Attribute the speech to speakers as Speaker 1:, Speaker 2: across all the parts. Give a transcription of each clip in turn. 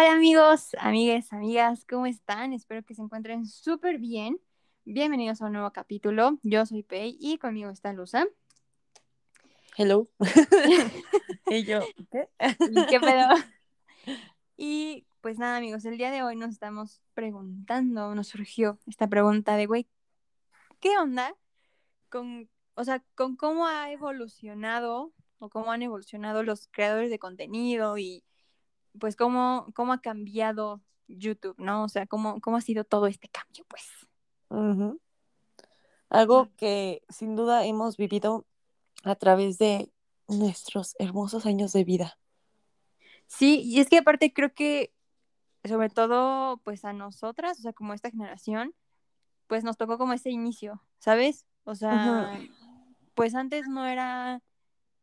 Speaker 1: Hola amigos, amigues, amigas, ¿cómo están? Espero que se encuentren súper bien. Bienvenidos a un nuevo capítulo. Yo soy Pei y conmigo está Luza.
Speaker 2: Hello. y yo, ¿qué?
Speaker 1: ¿Y qué pedo? Y pues nada, amigos, el día de hoy nos estamos preguntando, nos surgió esta pregunta de, güey, ¿qué onda con, o sea, con cómo ha evolucionado o cómo han evolucionado los creadores de contenido y pues cómo, cómo ha cambiado YouTube, ¿no? O sea, cómo, cómo ha sido todo este cambio, pues.
Speaker 2: Algo que sin duda hemos vivido a través de nuestros hermosos años de vida.
Speaker 1: Sí, y es que aparte creo que, sobre todo, pues a nosotras, o sea, como esta generación, pues nos tocó como ese inicio, ¿sabes? O sea, pues antes no era,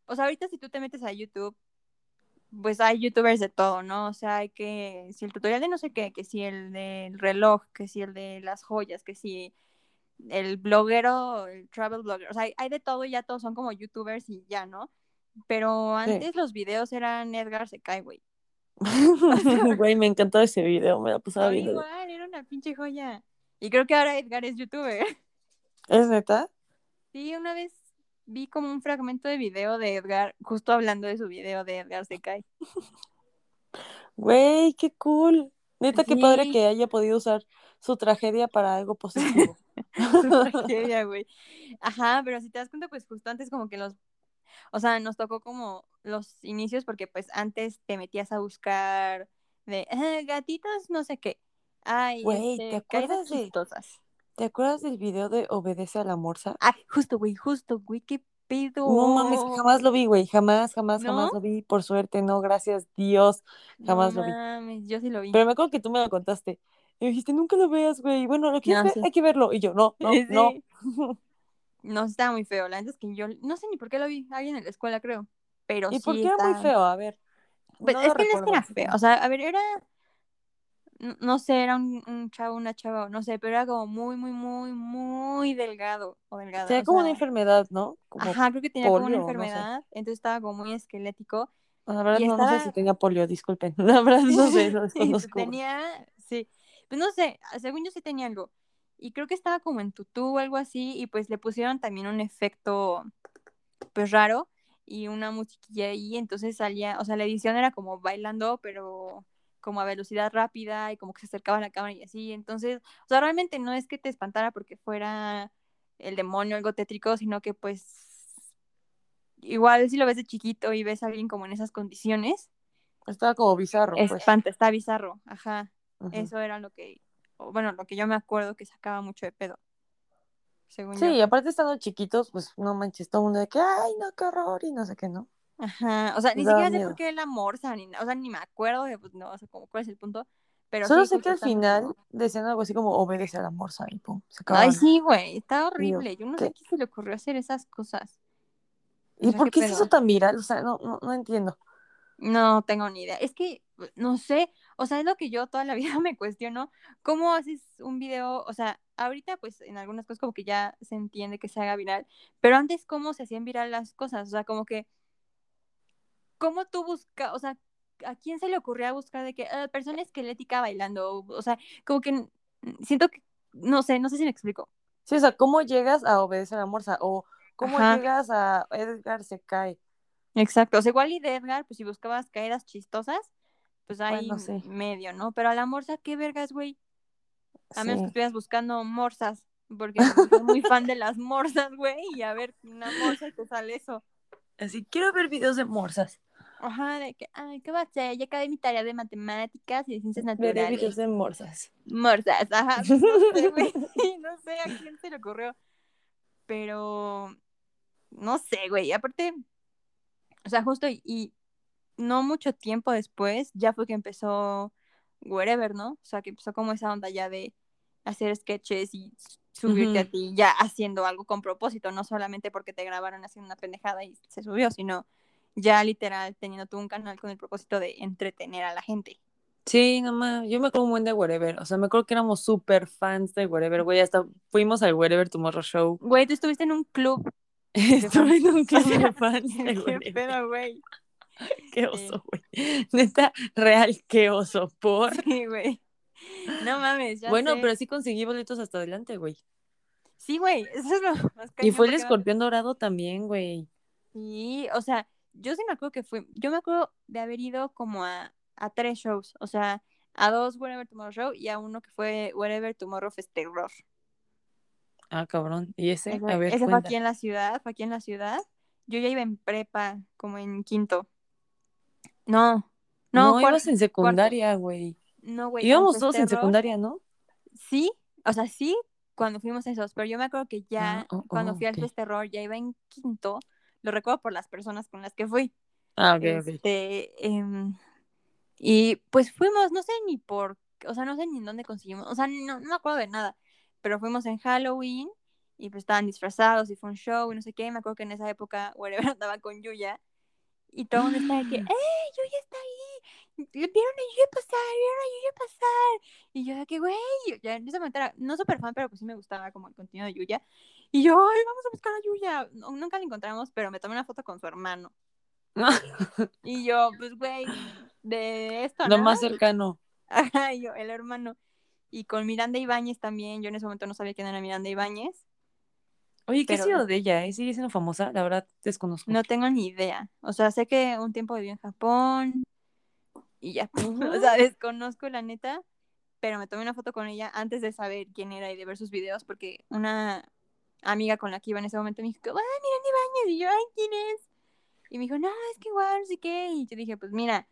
Speaker 1: o sea, ahorita si tú te metes a YouTube, pues hay youtubers de todo, ¿no? O sea, hay que, si el tutorial de no sé qué, que si el del reloj, que si el de las joyas, que si el bloguero, el travel blogger, o sea, hay, hay de todo y ya todos son como youtubers y ya, ¿no? Pero
Speaker 2: Sí.
Speaker 1: antes los videos eran Edgar se cae, güey.
Speaker 2: Güey, me encantó ese video, me la pasaba viendo.
Speaker 1: igual, era una pinche joya. Y creo que ahora Edgar es youtuber.
Speaker 2: ¿Es neta?
Speaker 1: Sí, una vez vi como un fragmento de video de Edgar, justo hablando de su video de Edgar se cae.
Speaker 2: Güey, qué cool. Neta, qué padre
Speaker 1: Sí.
Speaker 2: que haya podido usar su tragedia para algo positivo.
Speaker 1: Su tragedia, güey. Ajá, pero si te das cuenta, pues justo antes como que los, o sea, nos tocó como los inicios porque pues antes te metías a buscar de "Ah, gatitos, no sé qué. Ay,
Speaker 2: Güey,
Speaker 1: este,
Speaker 2: ¿te acuerdas de-
Speaker 1: chistosas.
Speaker 2: ¿Te acuerdas del video de Obedece a la Morsa?
Speaker 1: Ah, justo, güey, justo, güey, qué pedo.
Speaker 2: No mames, jamás lo vi, güey. Jamás, jamás, jamás
Speaker 1: ¿No?
Speaker 2: lo vi. Por suerte, no, gracias Dios. jamás
Speaker 1: no
Speaker 2: lo vi.
Speaker 1: mames, yo sí lo vi.
Speaker 2: Pero me acuerdo que tú me lo contaste. Y me dijiste, nunca lo veas, güey. Bueno, ¿lo quieres
Speaker 1: No,
Speaker 2: ver?
Speaker 1: sí.
Speaker 2: Hay que verlo. Y yo, no, no,
Speaker 1: Sí.
Speaker 2: no.
Speaker 1: No, estaba muy feo. La neta es que yo no sé ni por qué lo vi. Alguien en la escuela, creo. Pero
Speaker 2: ¿Y
Speaker 1: sí
Speaker 2: por qué era muy
Speaker 1: está-
Speaker 2: feo? A ver.
Speaker 1: Pues,
Speaker 2: no
Speaker 1: es que no es que era feo. O sea, a ver, era. No sé, era un, un chavo, una chava, no sé, pero era como muy, muy, muy, muy delgado. O delgada.
Speaker 2: Tenía
Speaker 1: o
Speaker 2: como
Speaker 1: sea,
Speaker 2: una enfermedad, ¿no? Como,
Speaker 1: Ajá, creo que tenía como una
Speaker 2: no sé.
Speaker 1: enfermedad. Entonces estaba como muy esquelético.
Speaker 2: la verdad, no, no sé si tenía polio, disculpen. La verdad, no sé,
Speaker 1: Y
Speaker 2: desconozco.
Speaker 1: tenía, sí, pues no sé, según yo sí tenía algo. Y creo que estaba como en tutú o algo así, y pues le pusieron también un efecto, pues raro, y una musiquilla ahí, entonces salía, o sea, la edición era como bailando, pero como a velocidad rápida, y como que se acercaba a la cámara y así, entonces, o sea, realmente no es que te espantara porque fuera el demonio, algo tétrico, sino que pues, igual si lo ves de chiquito y ves a alguien como en esas condiciones,
Speaker 2: Estaba como bizarro, pues.
Speaker 1: espanta, está bizarro, ajá. Eso era lo que, bueno, lo que yo me acuerdo que sacaba mucho de pedo. Según
Speaker 2: Sí, y
Speaker 1: yo.
Speaker 2: aparte estando chiquitos, pues no manches, todo el mundo de que, ay, no, qué horror, y no sé qué, ¿no?
Speaker 1: Ajá. O sea, ni
Speaker 2: daba
Speaker 1: siquiera sé
Speaker 2: miedo.
Speaker 1: por qué la morsa, ni, o sea, ni me acuerdo de, pues, no, o sea, como cuál es el punto. Pero
Speaker 2: Solo
Speaker 1: sí,
Speaker 2: sé que al final
Speaker 1: como-
Speaker 2: decían algo así como obedece a la morsa y pum, se
Speaker 1: Ay, sí, güey, está horrible. Yo no sé
Speaker 2: ¿qué?
Speaker 1: qué se le ocurrió hacer esas cosas. O
Speaker 2: ¿Y
Speaker 1: sea,
Speaker 2: por
Speaker 1: qué
Speaker 2: qué se
Speaker 1: pedo.
Speaker 2: hizo tan viral? O sea, no, no, no entiendo.
Speaker 1: No tengo ni idea. Es que, no sé, o sea, es lo que yo toda la vida me cuestiono. ¿Cómo haces un video? O sea, ahorita pues en algunas cosas como que ya se entiende que se haga viral, pero antes cómo se hacían viral las cosas, o sea, como que, ¿cómo tú buscas, o sea, a quién se le ocurría buscar de que "Ah, persona esquelética bailando? O, sea, como que siento que, no sé, no sé si me explico.
Speaker 2: Sí, o sea, ¿cómo llegas a obedecer a la morsa? O ¿cómo
Speaker 1: Ajá.
Speaker 2: llegas a Edgar se cae?
Speaker 1: Exacto, o sea, igual y de Edgar, pues si buscabas caídas chistosas, pues ahí
Speaker 2: Bueno, sí.
Speaker 1: medio, ¿no? Pero a la morsa, ¿qué vergas, güey? A menos que estuvieras buscando morsas, porque pues, soy muy fan de las morsas, güey, y a ver una morsa y te sale eso.
Speaker 2: Así, quiero ver videos de morsas.
Speaker 1: Ajá, de que, ay, ¿qué va a hacer? Ya acabé mi tarea de matemáticas y de ciencias naturales.
Speaker 2: videos de morsas.
Speaker 1: Morsas, ajá, no sé, güey, no sé a quién se le ocurrió, pero no sé, güey, aparte, o sea, justo y, y no mucho tiempo después ya fue que empezó Wherever, ¿no? O sea, que empezó como esa onda ya de hacer sketches y subirte a ti ya haciendo algo con propósito, no solamente porque te grabaron haciendo una pendejada y se subió, sino ya literal teniendo tú un canal con el propósito de entretener a la gente.
Speaker 2: Sí, nomás, yo me acuerdo un buen de Wherever, o sea, me acuerdo que éramos súper fans de Wherever, güey, hasta fuimos al Wherever Tomorrow Show.
Speaker 1: Güey, tú estuviste en un club.
Speaker 2: Estuve en un club de fans de
Speaker 1: ¿Qué
Speaker 2: Wherever.
Speaker 1: pedo, güey?
Speaker 2: Qué oso, güey. Neta, real, qué oso, por.
Speaker 1: Sí, güey. No mames, ya
Speaker 2: Bueno,
Speaker 1: sé.
Speaker 2: pero sí conseguí boletos hasta adelante, güey.
Speaker 1: Sí, güey, eso es lo más
Speaker 2: Y fue el escorpión dorado también, güey.
Speaker 1: Sí, o sea, yo sí me acuerdo que fui, yo me acuerdo de haber ido como a, a tres shows, o sea, a dos Wherever Tomorrow Show y a uno que fue Wherever Tomorrow Fest Terror.
Speaker 2: Ah, cabrón. ¿Y ese?
Speaker 1: Ese,
Speaker 2: a ver,
Speaker 1: ese fue aquí en la ciudad, fue aquí en la ciudad. Yo ya iba en prepa, como en quinto. No, no,
Speaker 2: No, ibas en secundaria, güey.
Speaker 1: no, güey.
Speaker 2: Íbamos todos en secundaria, ¿no?
Speaker 1: Sí, o sea, sí, cuando fuimos a esos, pero yo me acuerdo que ya
Speaker 2: Ah, oh,
Speaker 1: cuando
Speaker 2: oh,
Speaker 1: fui al
Speaker 2: ok.
Speaker 1: Fest Terror ya iba en quinto, lo recuerdo por las personas con las que fui.
Speaker 2: Ah, ok, ok.
Speaker 1: Este, em, y pues fuimos, no sé ni por, o sea, no sé ni en dónde conseguimos, o sea, no, no me acuerdo de nada, pero fuimos en Halloween y pues estaban disfrazados y fue un show y no sé qué, y me acuerdo que en esa época Wherever andaba con Yuya y todo el mundo estaba de que, ¡eh, Yuya está ahí! ¿Vieron a Yuya pasar? ¿Vieron a Yuya pasar? Y yo de que, güey, yo ya momento era, no súper fan, pero pues sí me gustaba como el contenido de Yuya. Y yo, ay, vamos a buscar a Yuya. No- nunca la encontramos, pero me tomé una foto con su hermano. Y yo, pues, güey, de esto,
Speaker 2: Lo
Speaker 1: ¿no?
Speaker 2: más cercano.
Speaker 1: Ajá, yo, el hermano. Y con Miranda Ibáñez también. Yo en ese momento no sabía quién era Miranda Ibáñez.
Speaker 2: Oye, ¿qué ha sido de ella? Eh? ¿Sigue siendo famosa? La verdad, desconozco.
Speaker 1: No tengo ni idea. O sea, sé que un tiempo vivió en Japón. Y ya. O sea, desconozco la neta. Pero me tomé una foto con ella antes de saber quién era y de ver sus videos. Porque una amiga con la que iba en ese momento me dijo, ¡ay, Miranda Ibáñez! Y yo, ¡ay, quién es! Y me dijo, no, es que igual, no sé qué. Y yo dije, pues mira,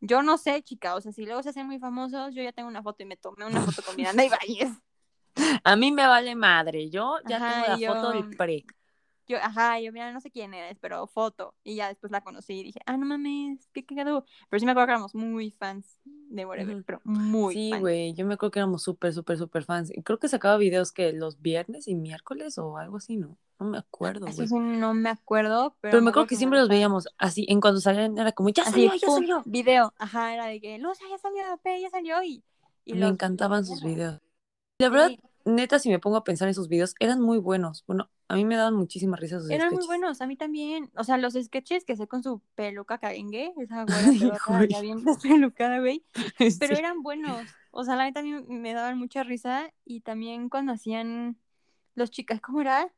Speaker 1: yo no sé, chica. O sea, si luego se hacen muy famosos, yo ya tengo una foto y me tomé una foto con Miranda Ibáñez.
Speaker 2: A mí me vale madre. Yo ya
Speaker 1: Ajá,
Speaker 2: tengo la
Speaker 1: yo-
Speaker 2: foto del pre.
Speaker 1: Yo, ajá, yo, mira, no sé quién eres, pero foto. Y ya después la conocí y dije, ah, no mames, qué cagado. Pero sí me acuerdo que éramos muy fans de Whatever, pero muy
Speaker 2: Sí, güey. Yo me acuerdo que éramos súper, súper, súper fans. Y creo que sacaba videos que los viernes y miércoles o algo así, ¿no? No me acuerdo, güey.
Speaker 1: sí no me acuerdo, pero,
Speaker 2: Pero me acuerdo que siempre los veíamos así. En cuando salían era como, ya
Speaker 1: Así,
Speaker 2: salió, ya
Speaker 1: pum,
Speaker 2: salió.
Speaker 1: video. Ajá, era de que, Luz, ya salió, ya salió. Y, y
Speaker 2: Me
Speaker 1: los-
Speaker 2: encantaban sus videos. La verdad,
Speaker 1: Sí,
Speaker 2: neta, si me pongo a pensar en sus videos, eran muy buenos. Bueno, a mí me daban muchísima risa sus
Speaker 1: eran muy buenos, a mí también. O sea, los sketches que hacé con su peluca carengue, esa güera ya bien despelucada, güey. Pero eran buenos. O sea, a mí me daban mucha risa. Y también cuando hacían los chicas, ¿cómo era?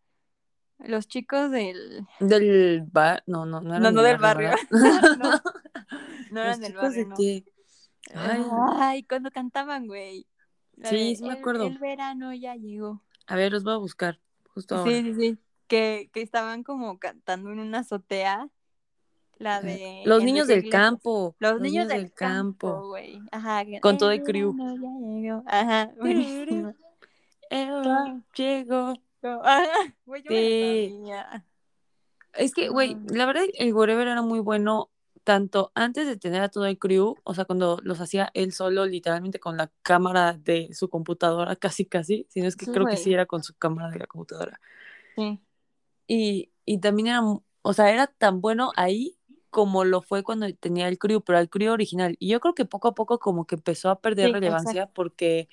Speaker 1: Los chicos del.
Speaker 2: Del bar, no, no, no eran
Speaker 1: No, no del
Speaker 2: ¿verdad?
Speaker 1: No, no eran
Speaker 2: Los
Speaker 1: del barrio,
Speaker 2: de
Speaker 1: no.
Speaker 2: qué? Ay.
Speaker 1: Ay, cuando cantaban, güey. La
Speaker 2: Sí,
Speaker 1: de,
Speaker 2: sí me
Speaker 1: "El-
Speaker 2: acuerdo.
Speaker 1: El, verano ya llegó.
Speaker 2: A ver, los voy a buscar justo ahora.
Speaker 1: Sí, sí, sí. Que, que estaban como cantando en una azotea. La de.
Speaker 2: Los niños del campo.
Speaker 1: Los, niños, del, campo, güey. Ajá.
Speaker 2: Con
Speaker 1: "El
Speaker 2: todo el crew.
Speaker 1: verano ya llegó". Ajá.
Speaker 2: Eh, llegó.
Speaker 1: Ajá, güey, yo me la
Speaker 2: Sí.
Speaker 1: sabía.
Speaker 2: Es que, güey, la verdad, el Wherever era muy bueno tanto antes de tener a todo el crew, o sea, cuando los hacía él solo, literalmente con la cámara de su computadora, casi, casi, si no es que
Speaker 1: Sí,
Speaker 2: creo que
Speaker 1: güey.
Speaker 2: sí era con su cámara de la computadora.
Speaker 1: Sí.
Speaker 2: Y, y también era, o sea, era tan bueno ahí como lo fue cuando tenía el crew, pero el crew original. Y yo creo que poco a poco como que empezó a perder
Speaker 1: Sí,
Speaker 2: relevancia porque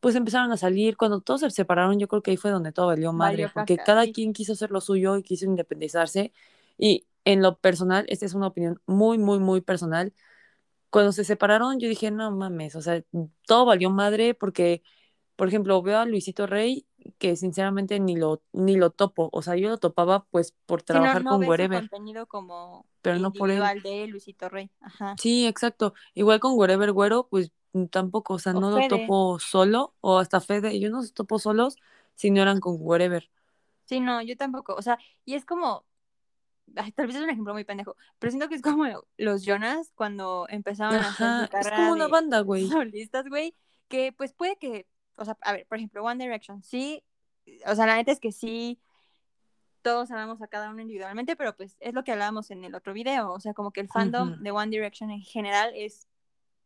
Speaker 2: pues empezaron a salir, cuando todos se separaron, yo creo que ahí fue donde todo valió madre,
Speaker 1: Valió
Speaker 2: porque
Speaker 1: caca,
Speaker 2: cada
Speaker 1: sí.
Speaker 2: quien quiso hacer lo suyo y quiso independizarse. Y en lo personal, esta es una opinión muy, muy, muy personal. Cuando se separaron, yo dije, no mames, o sea, todo valió madre porque, por ejemplo, veo a Luisito Rey que sinceramente ni lo, ni lo topo, o sea, yo lo topaba pues por
Speaker 1: Sí, no,
Speaker 2: trabajar
Speaker 1: no
Speaker 2: con Wherever.
Speaker 1: contenido como
Speaker 2: Pero no por él.
Speaker 1: de Luisito Rey. Ajá.
Speaker 2: Sí, exacto. Igual con Wherever Güero, pues tampoco, o sea,
Speaker 1: O
Speaker 2: no lo topo solo, o hasta Fede, yo no los topo solos si no eran con Wherever.
Speaker 1: Sí, no, yo tampoco. O sea, y es como. Ay, tal vez es un ejemplo muy pendejo, pero siento que es como los Jonas cuando empezaban a hacer su
Speaker 2: es como una
Speaker 1: de
Speaker 2: banda, güey.
Speaker 1: solistas, güey, que pues puede que, o sea, a ver, por ejemplo, One Direction, sí, o sea, la neta es que sí, todos amamos a cada uno individualmente, pero pues es lo que hablábamos en el otro video, o sea, como que el fandom de One Direction en general es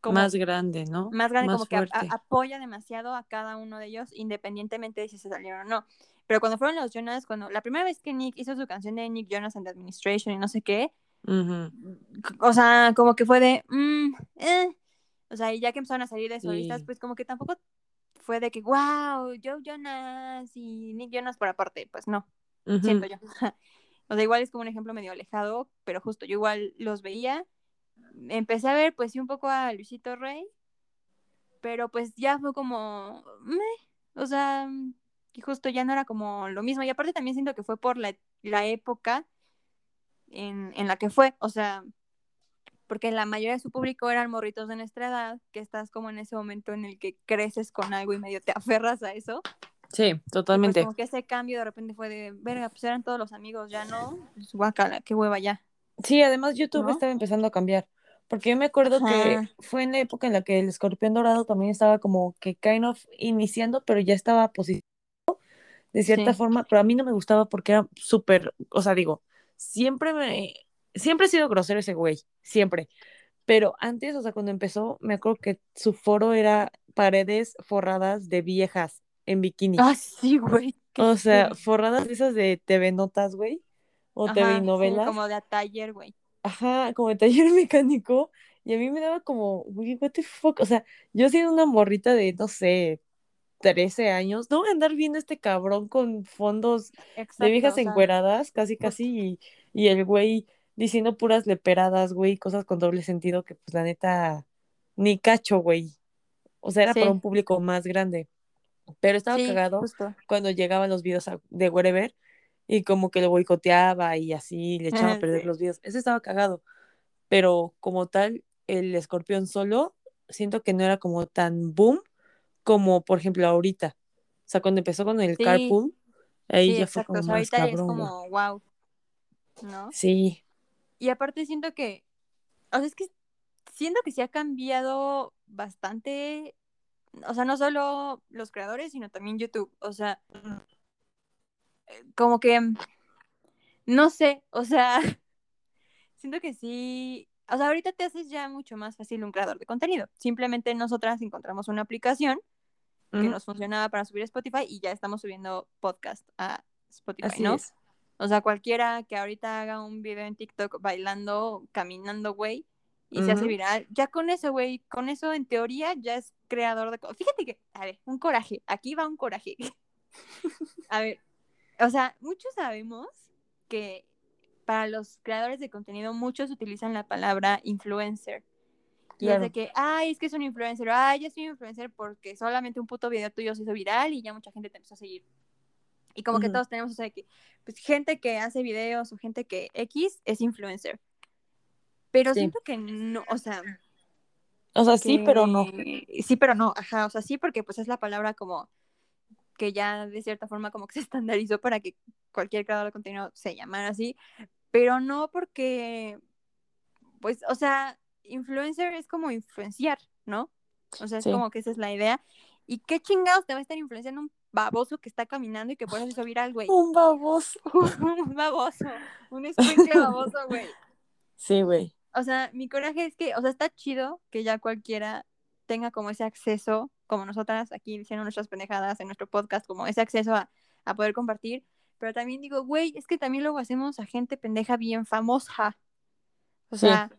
Speaker 1: como
Speaker 2: Más grande, ¿no?
Speaker 1: más grande,
Speaker 2: Más
Speaker 1: como que a- a-
Speaker 2: fuerte.
Speaker 1: apoya demasiado a cada uno de ellos, independientemente de si se salieron o no. Pero cuando fueron los Jonas, cuando la primera vez que Nick hizo su canción de Nick Jonas and the Administration y no sé qué,
Speaker 2: Ujú.
Speaker 1: o sea, como que fue de, mm, eh. o sea, y ya que empezaron a salir de solistas,
Speaker 2: Sí.
Speaker 1: pues como que tampoco fue de que, wow, Joe Jonas y Nick Jonas por aparte, pues no,
Speaker 2: Ujú.
Speaker 1: siento yo. o sea, igual es como un ejemplo medio alejado, pero justo yo igual los veía empecé a ver, pues sí, un poco a Luisito Rey, pero pues ya fue como, o sea, y justo ya no era como lo mismo. Y aparte también siento que fue por la, la época en, en, la que fue, o sea, porque la mayoría de su público eran morritos de nuestra edad, que estás como en ese momento en el que creces con algo y medio te aferras a eso.
Speaker 2: Sí, totalmente.
Speaker 1: Pues como que ese cambio de repente fue de, verga, pues eran todos los amigos, ya no, pues guacala, qué hueva ya.
Speaker 2: Sí, además YouTube ¿No? estaba empezando a cambiar. Porque yo me acuerdo Ajá. que fue en la época en la que el escorpión dorado también estaba como que kind of iniciando, pero ya estaba posicionado de cierta sí. forma, pero a mí no me gustaba porque era súper, o sea, digo, siempre me, siempre he sido grosero ese güey, siempre. Pero antes, o sea, cuando empezó, me acuerdo que su foro era paredes forradas de viejas en bikini.
Speaker 1: Ah, sí, güey.
Speaker 2: O sea, sí. forradas esas de TV Notas, güey. O Ajá, TV novelas.
Speaker 1: Sí, como de taller, güey.
Speaker 2: Ajá, como de taller mecánico. Y a mí me daba como, güey, what the fuck. O sea, yo siendo una morrita de, no sé, 13 años, no voy a andar viendo este cabrón con fondos Exacto, de viejas o sea, encueradas, casi, casi, y, y el güey diciendo puras leperadas, güey, cosas con doble sentido que, pues, la neta, ni cacho, güey. O sea, era sí. para un público más grande. Pero estaba sí, cagado justo. cuando llegaban los videos de Wherever y como que lo boicoteaba y así le echaba a perder sí. los videos. Ese estaba cagado. Pero como tal, el escorpión solo, siento que no era como tan boom como, por ejemplo, ahorita. O sea, cuando empezó con el sí. carpool, ahí ya fue como o sea, más
Speaker 1: ahorita cabrón. es como, wow. ¿No?
Speaker 2: Sí.
Speaker 1: Y aparte siento que, o sea, es que siento que se ha cambiado bastante, o sea, no solo los creadores, sino también YouTube. O sea, como que, no sé, o sea, siento que sí, o sea, ahorita te haces ya mucho más fácil un creador de contenido. Simplemente nosotras encontramos una aplicación que uh -huh. nos funcionaba para subir Spotify y ya estamos subiendo podcast a Spotify, Así ¿no? Es. O sea, cualquiera que ahorita haga un video en TikTok bailando, caminando, güey, y uh -huh. se hace viral, ya con eso, güey, con eso en teoría ya es creador de... Fíjate que, a ver, un coraje, aquí va un coraje. a ver, o sea, muchos sabemos que para los creadores de contenido muchos utilizan la palabra influencer. Y claro. es de que, ay, es que es un influencer, ay, yo soy un influencer porque solamente un puto video tuyo se hizo viral y ya mucha gente te empezó a seguir. Y como uh -huh. que todos tenemos, o sea, que, pues gente que hace videos o gente que X es influencer. Pero sí. siento que no, o sea.
Speaker 2: O sea, sí, pero no.
Speaker 1: Sí, pero no, ajá, o sea, sí, porque pues es la palabra como que ya de cierta forma como que se estandarizó para que cualquier creador de contenido se llamara así, pero no porque, pues, o sea, influencer es como influenciar, ¿no? O sea, es sí. como que esa es la idea. ¿Y qué chingados te va a estar influenciando un baboso que está caminando y que por eso hizo viral, güey?
Speaker 2: Un baboso.
Speaker 1: un baboso. Un escuincle baboso, güey.
Speaker 2: Sí, güey.
Speaker 1: O sea, mi coraje es que, o sea, está chido que ya cualquiera tenga como ese acceso, como nosotras aquí diciendo nuestras pendejadas en nuestro podcast, como ese acceso a, a poder compartir. Pero también digo, güey, es que también luego hacemos a gente pendeja bien famosa. O sea,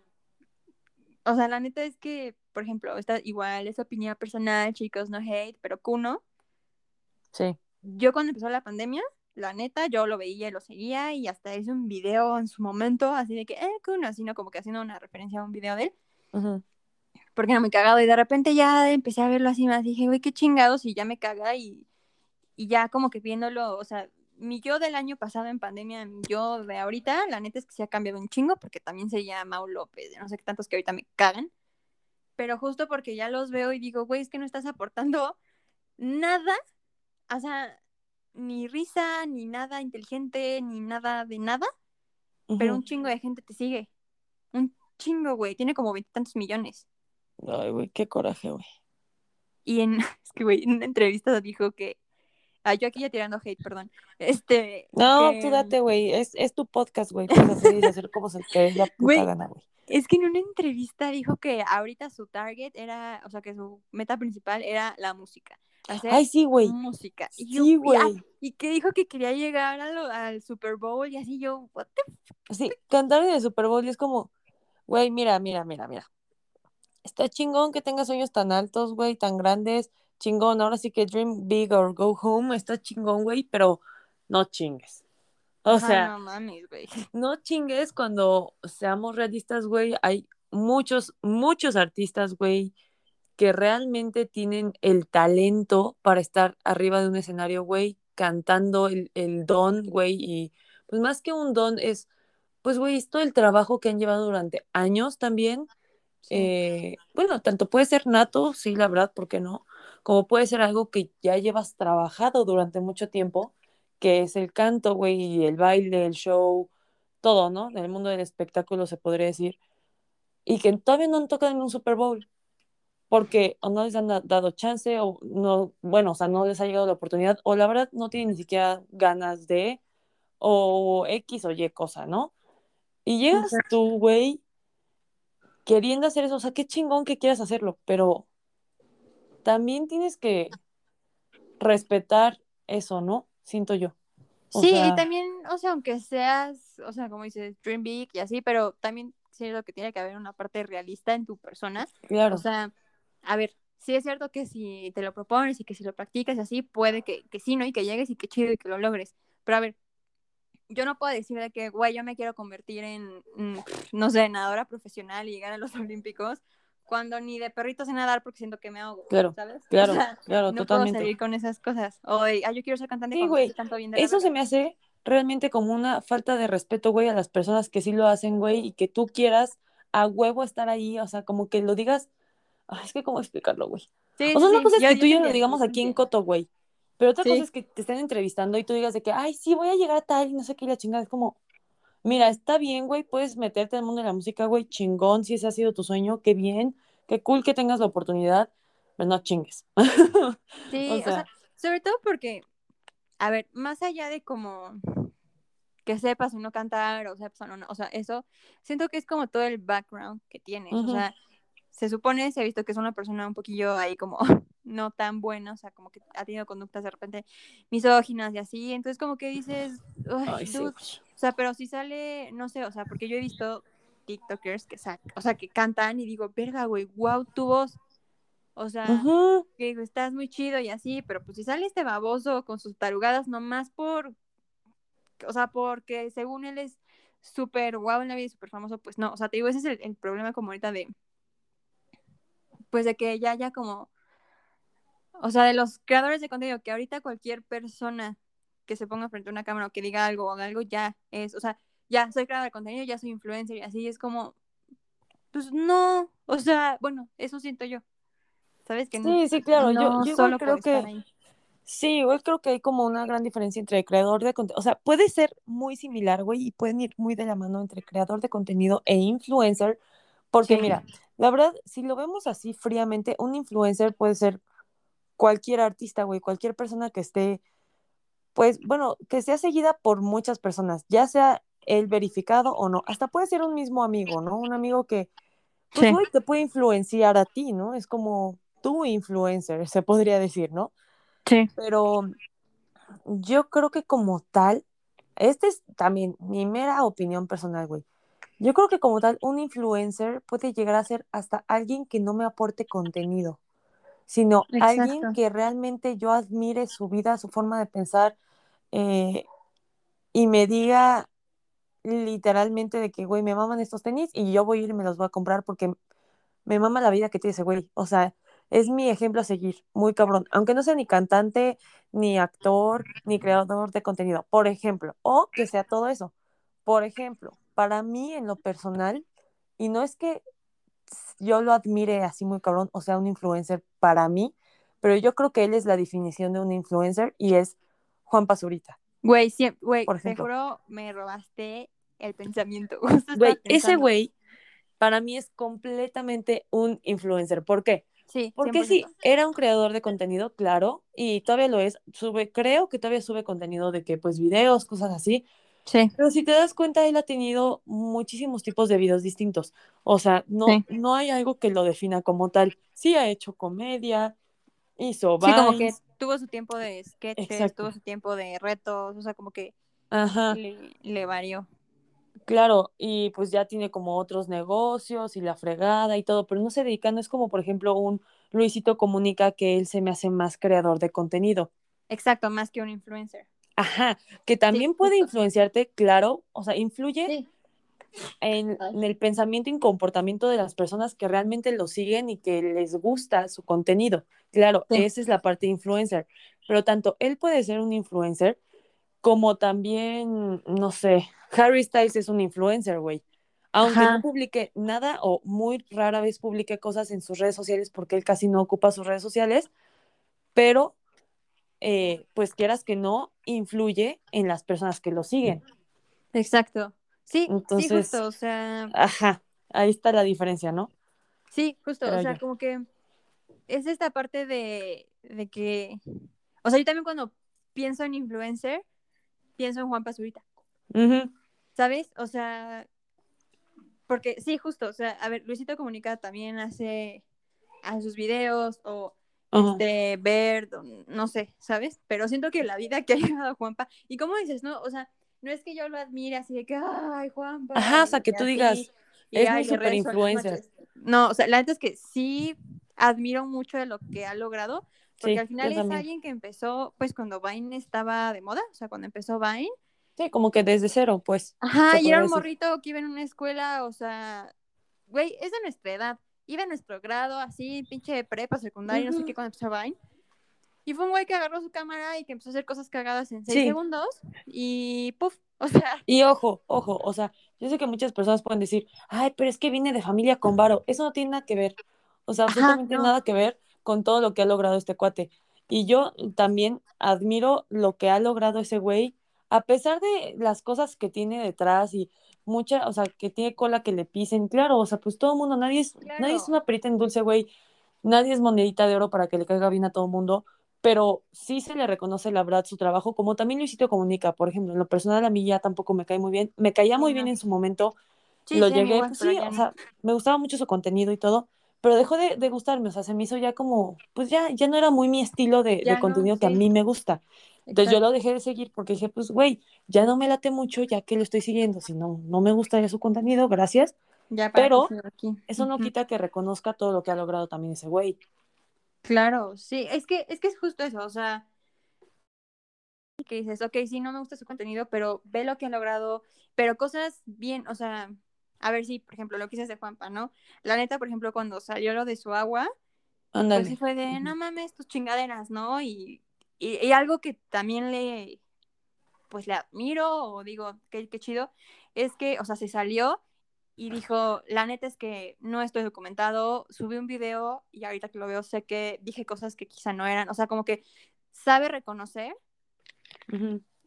Speaker 1: o sea, la neta es que, por ejemplo, está igual, es opinión personal, chicos, no hate, pero Kuno.
Speaker 2: Sí.
Speaker 1: Yo cuando empezó la pandemia, la neta, yo lo veía y lo seguía y hasta hice un video en su momento, así de que, eh, Kuno, así, ¿no? Como que haciendo una referencia a un video de él. Uh -huh. Porque era muy cagado y de repente ya empecé a verlo así más, dije, güey, qué chingados y ya me caga y, y ya como que viéndolo, o sea, mi yo del año pasado en pandemia, mi yo de ahorita, la neta es que se ha cambiado un chingo porque también se llama Mau López, no sé qué tantos que ahorita me cagan, pero justo porque ya los veo y digo, güey, es que no estás aportando nada, o sea, ni risa, ni nada inteligente, ni nada de nada, uh -huh. pero un chingo de gente te sigue, un chingo, güey, tiene como veintitantos millones.
Speaker 2: Ay, güey, qué coraje, güey.
Speaker 1: Y en, es que, güey, en una entrevista dijo que Ah, yo aquí ya tirando hate, perdón. Este.
Speaker 2: No, que... tú date, güey. Es, es tu podcast, güey. Puedes hacer y hacer como se te la puta güey, gana, güey.
Speaker 1: Es que en una entrevista dijo que ahorita su target era, o sea, que su meta principal era la música.
Speaker 2: Hacer Ay, sí, güey.
Speaker 1: Música.
Speaker 2: Y sí, güey.
Speaker 1: Y que dijo que quería llegar a lo, al Super Bowl y así yo, what the
Speaker 2: Sí, cantar en el Super Bowl y es como, güey, mira, mira, mira, mira. Está chingón que tengas sueños tan altos, güey, tan grandes chingón, ahora sí que dream big or go home, está chingón, güey, pero no chingues. O sea,
Speaker 1: no mames, güey.
Speaker 2: No chingues cuando seamos realistas, güey, hay muchos, muchos artistas, güey, que realmente tienen el talento para estar arriba de un escenario, güey, cantando el, el don, güey, y pues más que un don es, pues, güey, es todo el trabajo que han llevado durante años también.
Speaker 1: Sí.
Speaker 2: Eh, bueno, tanto puede ser nato, sí, la verdad, ¿por qué no? Como puede ser algo que ya llevas trabajado durante mucho tiempo, que es el canto, güey, el baile, el show, todo, ¿no? En el mundo del espectáculo se podría decir, y que todavía no han tocado en un Super Bowl porque o no les han da- dado chance o no, bueno, o sea, no les ha llegado la oportunidad o la verdad no tienen ni siquiera ganas de o X o Y cosa, ¿no? Y llegas tú, güey, queriendo hacer eso, o sea, qué chingón que quieras hacerlo, pero también tienes que respetar eso, ¿no? Siento yo. O
Speaker 1: Sí, y también, o sea, aunque seas, o sea, como dices, dream big y así, pero también siento que tiene que haber una parte realista en tu persona. O
Speaker 2: claro,
Speaker 1: sea, a ver, sí es cierto que si te lo propones y que si lo practicas y así, puede que, que sí, ¿no? Y que llegues y que chido y que lo logres. Pero a ver, yo no puedo decir de que, güey, yo me quiero convertir en, mm, no sé, nadadora profesional y llegar a los Olímpicos, cuando ni de perrito sé nadar porque siento que me ahogo,
Speaker 2: claro,
Speaker 1: ¿sabes?
Speaker 2: claro,
Speaker 1: O sea,
Speaker 2: claro,
Speaker 1: no puedo
Speaker 2: totalmente.
Speaker 1: salir con esas cosas. O de, ah, yo quiero ser cantante
Speaker 2: Sí, güey, eso se me hace realmente como una falta de respeto, güey, a las personas que sí lo hacen, güey, y que tú quieras a huevo estar ahí, o sea, como que lo digas, Ay, es que cómo explicarlo, güey.
Speaker 1: Sí,
Speaker 2: O sea, una
Speaker 1: sí,
Speaker 2: cosa es que
Speaker 1: yo
Speaker 2: tú y yo lo digamos aquí en. Coto, güey, pero otra cosa es que te estén entrevistando y tú digas de que, ay, sí, voy a llegar a tal y no sé qué, y la chingada, es como, mira, está bien, güey, puedes meterte al mundo de la música, güey, chingón, si ese ha sido tu sueño, qué bien, qué cool que tengas la oportunidad, pero no chingues.
Speaker 1: Sí, o sea,
Speaker 2: sea,
Speaker 1: sobre todo porque, a ver, más allá de como que sepas o no cantar, o sepas o no, o sea, eso, siento que es como todo el background que tienes, o sea, se supone, se ha visto que es una persona un poquillo ahí como no tan buena, o sea, como que ha tenido conductas de repente misóginas y así, entonces como que dices, o sea, pero si sale, no sé, o sea, porque yo he visto TikTokers que sac o sea, que cantan y digo, verga, güey, wow, tu voz, o sea, que digo, estás muy chido y así, pero pues si sale este baboso con sus tarugadas nomás por, o sea, porque según él es súper guau en la vida y súper famoso, pues no, o sea, te digo, ese es el, el problema como ahorita de, pues de que ya, ya como, o sea, de los creadores de contenido, que ahorita cualquier persona que se ponga frente a una cámara o que diga algo o haga algo, ya es, o sea, ya soy creador de contenido, ya soy influencer y así es como, pues no, o sea, bueno, eso siento yo, ¿sabes? Que n-
Speaker 2: Sí, sí, claro, yo,
Speaker 1: no
Speaker 2: yo
Speaker 1: solo
Speaker 2: creo que, sí, igual creo que hay como una gran diferencia entre creador de contenido, o sea, puede ser muy similar, güey, y pueden ir muy de la mano entre creador de contenido e influencer, porque
Speaker 1: Sí,
Speaker 2: mira, la verdad, si lo vemos así fríamente, un influencer puede ser cualquier artista, güey, cualquier persona que esté, pues, bueno, que sea seguida por muchas personas, ya sea el verificado o no, hasta puede ser un mismo amigo, ¿no? Un amigo que, pues,
Speaker 1: sí,
Speaker 2: güey, te puede influenciar a ti, ¿no? Es como tu influencer, se podría decir, ¿no?
Speaker 1: sí,
Speaker 2: Pero yo creo que como tal, este es también mi mera opinión personal, güey. Yo creo que como tal, un influencer puede llegar a ser hasta alguien que no me aporte contenido, sino alguien que realmente yo admire su vida, su forma de pensar eh, y me diga literalmente de que, güey, me maman estos tenis y yo voy a ir y me los voy a comprar porque me mama la vida que tiene ese güey. O sea, es mi ejemplo a seguir, muy cabrón. Aunque no sea ni cantante, ni actor, ni creador de contenido, por ejemplo, o que sea todo eso. Por ejemplo, para mí en lo personal, y no es que yo lo admire así muy cabrón, o sea, un influencer para mí, pero yo creo que él es la definición de un influencer y es Juan Pazurita,
Speaker 1: Güey, sí, güey, juro, me robaste el pensamiento.
Speaker 2: Güey, ese güey para mí es completamente un influencer. ¿Por qué?
Speaker 1: Sí,
Speaker 2: Porque
Speaker 1: 100%.
Speaker 2: sí, era un creador de contenido, claro, y todavía lo es. Sube, creo que todavía sube contenido de que, pues, videos, cosas así.
Speaker 1: Sí,
Speaker 2: Pero si te das cuenta, él ha tenido muchísimos tipos de videos distintos. O sea, no,
Speaker 1: sí.
Speaker 2: no hay algo que lo defina como tal. Sí ha hecho comedia, hizo
Speaker 1: Sí, como que
Speaker 2: Vines,
Speaker 1: tuvo su tiempo de sketches, tuvo su tiempo de retos, o sea, como que
Speaker 2: Ajá,
Speaker 1: le, le varió.
Speaker 2: claro, y pues ya tiene como otros negocios y la fregada y todo, pero no se dedica, no es como por ejemplo un Luisito Comunica que él se me hace más creador de contenido.
Speaker 1: Exacto, más que un influencer.
Speaker 2: Ajá, que
Speaker 1: Sí,
Speaker 2: también puede influenciarte, claro, o sea, influye,
Speaker 1: Sí,
Speaker 2: en, el pensamiento y comportamiento de las personas que realmente lo siguen y que les gusta su contenido. Claro, esa es la parte de influencer, pero tanto él puede ser un influencer como también, no sé, Harry Styles es un influencer, güey. Aunque no publique nada o muy rara vez publique cosas en sus redes sociales porque él casi no ocupa sus redes sociales, pero eh, pues quieras que no, influye en las personas que lo siguen.
Speaker 1: Exacto. Sí, sí, justo, o sea.
Speaker 2: Ajá, ahí está la diferencia, ¿no?
Speaker 1: Sí, justo, o sea, como que es esta parte de, de que, o sea, yo también cuando pienso en influencer, pienso en Juan Pazurita. ¿Sabes? O sea, porque sí, justo, o sea, a ver, Luisito Comunica también hace, hace sus videos o este, ver, no sé, ¿sabes? Pero siento que la vida que ha llegado Juanpa, y como dices, ¿no? O sea, no es que yo lo admire así de que, ay, Juanpa.
Speaker 2: Ajá, o sea, que tú digas, es muy super influencer.
Speaker 1: No, o sea, la neta es que sí admiro mucho de lo que ha logrado, porque al final es alguien que empezó, pues, cuando Vine estaba de moda, o sea, cuando empezó Vine.
Speaker 2: Sí, como que desde cero, pues.
Speaker 1: Ajá, y era un morrito que iba en una escuela, o sea, güey, es de nuestra edad iba en nuestro grado, así, pinche prepa, secundaria, no sé qué, cuando empezó Vine. Y fue un güey que agarró su cámara y que empezó a hacer cosas cagadas en seis segundos y puf, o sea.
Speaker 2: Y ojo, ojo, o sea, yo sé que muchas personas pueden decir, ay, pero es que viene de familia con varo. Eso no tiene nada que ver. O sea, absolutamente nada que ver con todo lo que ha logrado este cuate. Y yo también admiro lo que ha logrado ese güey, a pesar de las cosas que tiene detrás y mucha, o sea, que tiene cola que le pisen, claro, o sea, pues todo el mundo, nadie es, nadie es una perita en dulce, güey, nadie es monedita de oro para que le caiga bien a todo el mundo, pero sí se le reconoce la verdad su trabajo, como también Luisito Comunica, por ejemplo, en lo personal a mí ya tampoco me cae muy bien, me caía muy bien en su momento, lo llegué, pues sí, o sea, me gustaba mucho su contenido y todo, pero dejó de, de, gustarme, o sea, se me hizo ya como, pues ya, ya no era muy mi estilo de, de contenido que a mí me gusta. Entonces yo lo dejé de seguir porque dije, pues, güey, ya no me late mucho ya que lo estoy siguiendo. Si no, no me gusta su contenido, gracias. Ya Pero eso no quita que reconozca todo lo que ha logrado también ese güey.
Speaker 1: Claro, sí, es que, es que es justo eso, o sea, que dices, ok, sí, no me gusta su contenido, pero ve lo que ha logrado, pero cosas bien, o sea, a ver si, por ejemplo, lo que hice de Juanpa, ¿no? La neta, por ejemplo, cuando salió lo de su agua, pues sí fue de, no mames, tus chingaderas, ¿no? Y y, algo que también le, pues le admiro o digo, qué, qué chido, es que, o sea, se salió y dijo, la neta es que no estoy documentado, subí un video y ahorita que lo veo sé que dije cosas que quizá no eran, o sea, como que sabe reconocer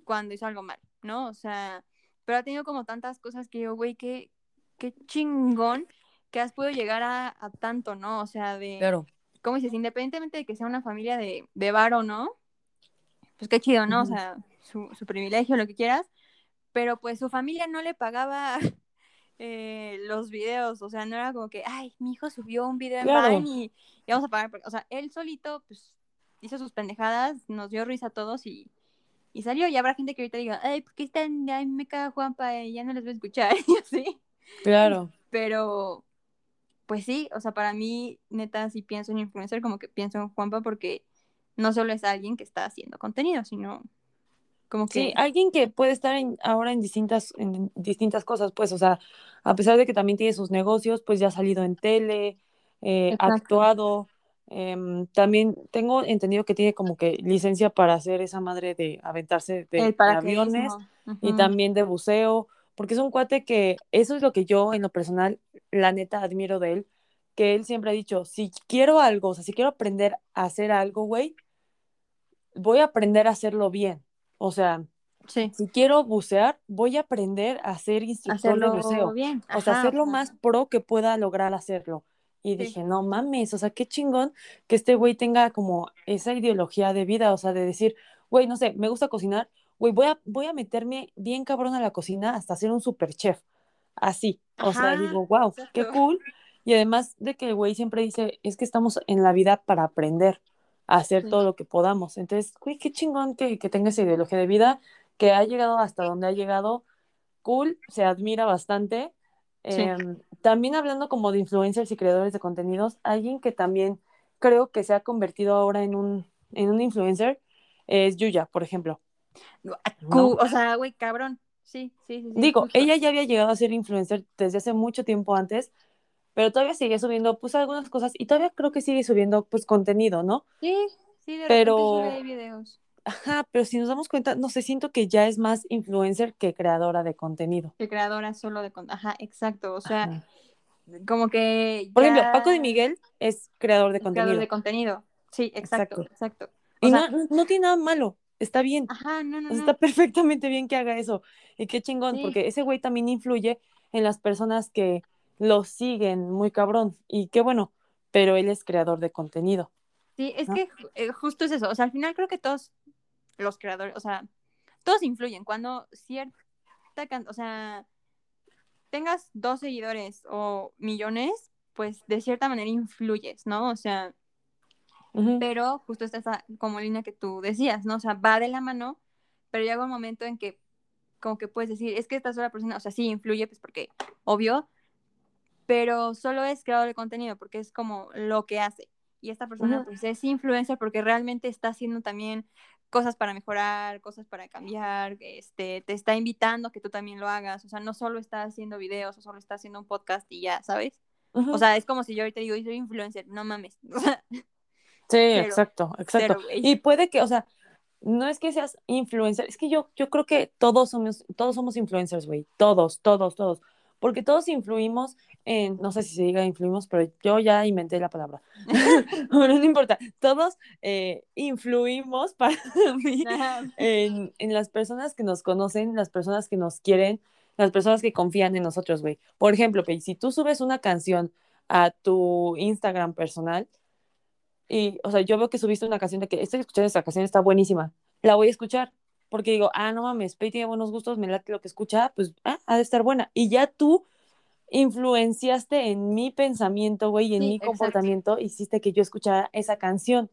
Speaker 1: cuando hizo algo mal, ¿no? O sea, pero ha tenido como tantas cosas que digo, güey, qué, qué chingón que has podido llegar a, a tanto, ¿no? O sea, de... Claro. ¿Cómo dices? Independientemente de que sea una familia de, de bar o no, pues qué chido, ¿no? O sea, su, su, privilegio, lo que quieras, pero pues su familia no le pagaba eh, los videos, o sea, no era como que, ay, mi hijo subió un video en Vine y, vamos a pagar, o sea, él solito, pues, hizo sus pendejadas, nos dio risa a todos y, y salió, y habrá gente que ahorita diga, ay, ¿por qué están, ay, me caga Juanpa, y ya no les voy a escuchar, y así.
Speaker 2: Claro.
Speaker 1: Pero, pues sí, o sea, para mí, neta, si pienso en influencer, como que pienso en Juanpa porque no solo es alguien que está haciendo contenido, sino como que...
Speaker 2: Sí, alguien que puede estar ahora en distintas, en distintas cosas, pues, o sea, a pesar de que también tiene sus negocios, pues ya ha salido en tele, eh, ha actuado, em, también tengo entendido que tiene como que licencia para hacer esa madre de aventarse de, aviones y también de buceo, porque es un cuate que eso es lo que yo en lo personal, la neta, admiro de él, que él siempre ha dicho, si quiero algo, o sea, si quiero aprender a hacer algo, güey, voy a aprender a hacerlo bien. O sea, si quiero bucear, voy a aprender a ser instructor de buceo. Bien. o sea, hacer lo más pro que pueda lograr hacerlo. Y dije, no mames, o sea, qué chingón que este güey tenga como esa ideología de vida, o sea, de decir, güey, no sé, me gusta cocinar, güey, voy a, voy a meterme bien cabrón a la cocina hasta ser un super chef. Así. O sea, digo, wow, qué cool. Y además de que el güey siempre dice, es que estamos en la vida para aprender hacer todo lo que podamos. Entonces, güey, qué chingón que, que tenga esa ideología de vida, que ha llegado hasta donde ha llegado. Cool, se admira bastante. Em, también hablando como de influencers y creadores de contenidos, alguien que también creo que se ha convertido ahora en un, en un influencer es Yuya, por ejemplo.
Speaker 1: O sea, güey, cabrón. Sí, sí, sí.
Speaker 2: Digo, ella ya había llegado a ser influencer desde hace mucho tiempo antes, pero todavía sigue subiendo pues algunas cosas y todavía creo que sigue subiendo pues contenido, ¿no?
Speaker 1: Sí, sí, de
Speaker 2: pero...
Speaker 1: repente sube videos.
Speaker 2: Ajá, pero si nos damos cuenta, no sé, siento que ya es más influencer que creadora de contenido.
Speaker 1: Que creadora solo de contenido. Ajá, exacto. O sea, como que.
Speaker 2: Por ejemplo, Paco de Miguel es creador de contenido.
Speaker 1: Creador de contenido. Sí, exacto, exacto.
Speaker 2: y no, no, tiene nada malo, está bien.
Speaker 1: Ajá, no, no,
Speaker 2: Está perfectamente bien que haga eso. Y qué chingón, porque ese güey también influye en las personas que lo siguen muy cabrón. Y qué bueno, pero él es creador de contenido.
Speaker 1: Sí, es que eh, justo es eso. O sea, al final creo que todos los creadores, o sea, todos influyen. Cuando cierta, o sea, tengas dos seguidores o millones, pues de cierta manera influyes, ¿no? O sea, pero justo está esa como línea que tú decías, ¿no? O sea, va de la mano, pero llega un momento en que como que puedes decir, es que esta sola persona, o sea, sí influye, pues porque, obvio, pero solo es creador de contenido, porque es como lo que hace. Y esta persona, pues, es influencer porque realmente está haciendo también cosas para mejorar, cosas para cambiar, este, te está invitando a que tú también lo hagas, o sea, no solo está haciendo videos o solo está haciendo un podcast y ya, ¿sabes? O sea, es como si yo ahorita digo, soy influencer, no mames.
Speaker 2: sí, exacto, exacto. y puede que, o sea, no es que seas influencer, es que yo, yo creo que todos somos, todos somos influencers, güey, todos, todos, todos, porque todos influimos en, no sé si se diga influimos, pero yo ya inventé la palabra, bueno, no importa, todos eh, influimos para mí en, en las personas que nos conocen, las personas que nos quieren, las personas que confían en nosotros, güey. Por ejemplo, si tú subes una canción a tu Instagram personal, y, o sea, yo veo que subiste una canción de que estoy escuchando esta canción, está buenísima, la voy a escuchar, porque digo, ah, no mames, Pei tiene buenos gustos, me late lo que escucha, pues, ah, ha de estar buena. Y ya tú influenciaste en mi pensamiento, güey, y en mi comportamiento, hiciste que yo escuchara esa canción.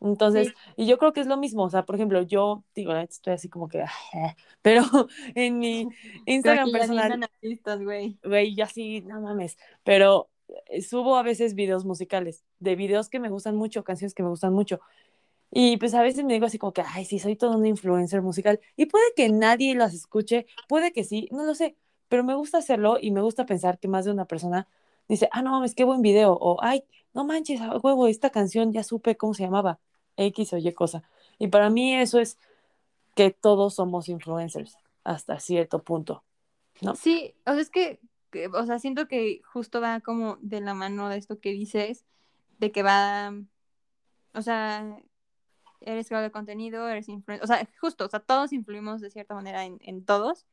Speaker 2: Entonces, y yo creo que es lo mismo, o sea, por ejemplo, yo digo, estoy así como que, pero en mi Instagram personal, güey, güey, ya sí, no mames, pero eh, subo a veces videos musicales, de videos que me gustan mucho, canciones que me gustan mucho, y pues a veces me digo así como que, ay, sí, soy todo un influencer musical, y puede que nadie las escuche, puede que sí, no lo sé, pero me gusta hacerlo y me gusta pensar que más de una persona dice, ah, no mames, qué buen video, o ay, no manches, huevo, esta canción ya supe cómo se llamaba, X o Y cosa. Y para mí eso es que todos somos influencers hasta cierto punto, ¿no?
Speaker 1: Sí, o sea, es que, o sea, siento que justo va como de la mano de esto que dices, de que va, o sea, eres creador de contenido, eres influencer, o sea, justo, o sea, todos influimos de cierta manera en, en todos,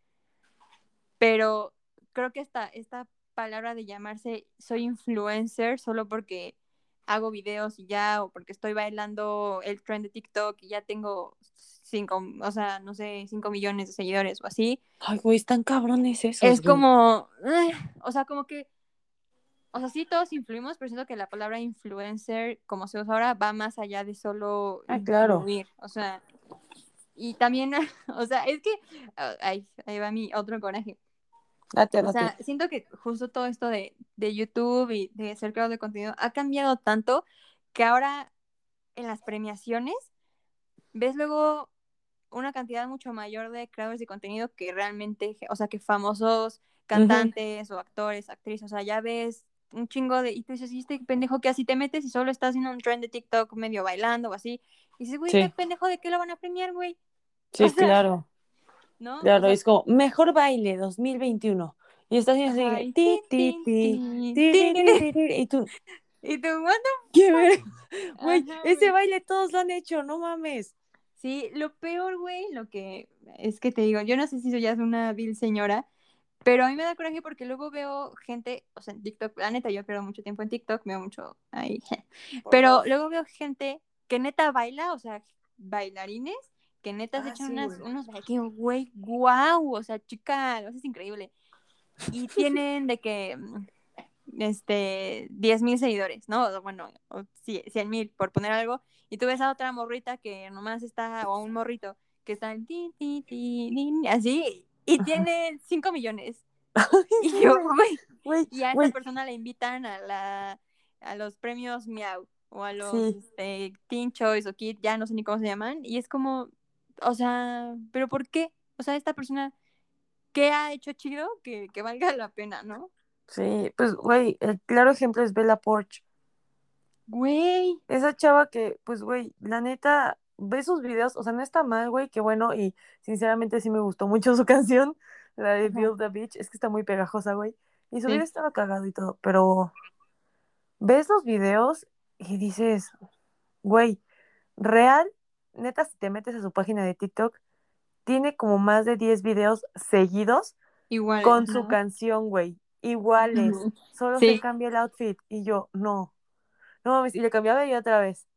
Speaker 1: pero creo que esta, esta palabra de llamarse soy influencer solo porque hago videos y ya, o porque estoy bailando el trend de TikTok y ya tengo cinco, o sea, no sé, cinco millones de seguidores o así.
Speaker 2: Ay, güey, están cabrones esos.
Speaker 1: Es como, o sea, como que, o sea, sí todos influimos, pero siento que la palabra influencer, como se usa ahora, va más allá de solo
Speaker 2: ah, claro.
Speaker 1: O sea, y también, o sea, es que, ahí, ahí va mi otro coraje. O sea, siento que justo todo esto de, YouTube y de ser creador de contenido ha cambiado tanto que ahora en las premiaciones ves luego una cantidad mucho mayor de creadores de contenido que realmente, o sea, que famosos cantantes o actores, actrices, o sea, ya ves un chingo de, y tú dices, ¿y este pendejo que así te metes y solo estás haciendo un trend de TikTok medio bailando o así? Y dices, güey, ¿qué pendejo de qué lo van a premiar, güey?
Speaker 2: Sí, claro. ¿no? Claro, es como, mejor baile 2021. Y estás haciendo así, ti, ti, ti, ti, y tú,
Speaker 1: y tú, what
Speaker 2: ¿Qué Güey, ese baile todos lo han hecho, no mames.
Speaker 1: Sí, lo peor, güey, lo que es que te digo, yo no sé si soy ya una vil señora, pero a mí me da coraje porque luego veo gente, o sea, en TikTok, la neta, yo pierdo mucho tiempo en TikTok, veo mucho ahí, pero luego veo gente que neta baila, o sea, bailarines, que neta se ah, echan unas, unos que, güey, guau, o sea, chica, eso es increíble. Y tienen de que, mm, este, 10 mil seguidores, ¿no? Bueno, o 100 mil, por poner algo. Y tú ves a otra morrita que nomás está, o un morrito, que está así, y tiene 5 millones. y yo, güey, y a esa persona le invitan a la a los premios Miau o a los este, Teen Choice o Kid, ya no sé ni cómo se llaman, y es como, o sea, ¿pero por qué? O sea, esta persona ¿qué ha hecho chido que, que valga la pena, no?
Speaker 2: Sí, pues, güey, el claro ejemplo es Bella Porch.
Speaker 1: Güey.
Speaker 2: Esa chava que, pues, güey, la neta, ve sus videos, o sea, no está mal, güey, qué bueno, y sinceramente sí me gustó mucho su canción, la de. Build the Beach, es que está muy pegajosa, güey, y su
Speaker 1: Sí.
Speaker 2: video estaba cagado y todo, pero ves los videos y dices, güey, real, neta, si te metes a su página de TikTok, tiene como más de 10 videos seguidos
Speaker 1: Igual.
Speaker 2: con su canción, güey, iguales, solo
Speaker 1: Sí.
Speaker 2: se cambia el outfit, y yo, no, no mames, y le cambiaba y otra vez.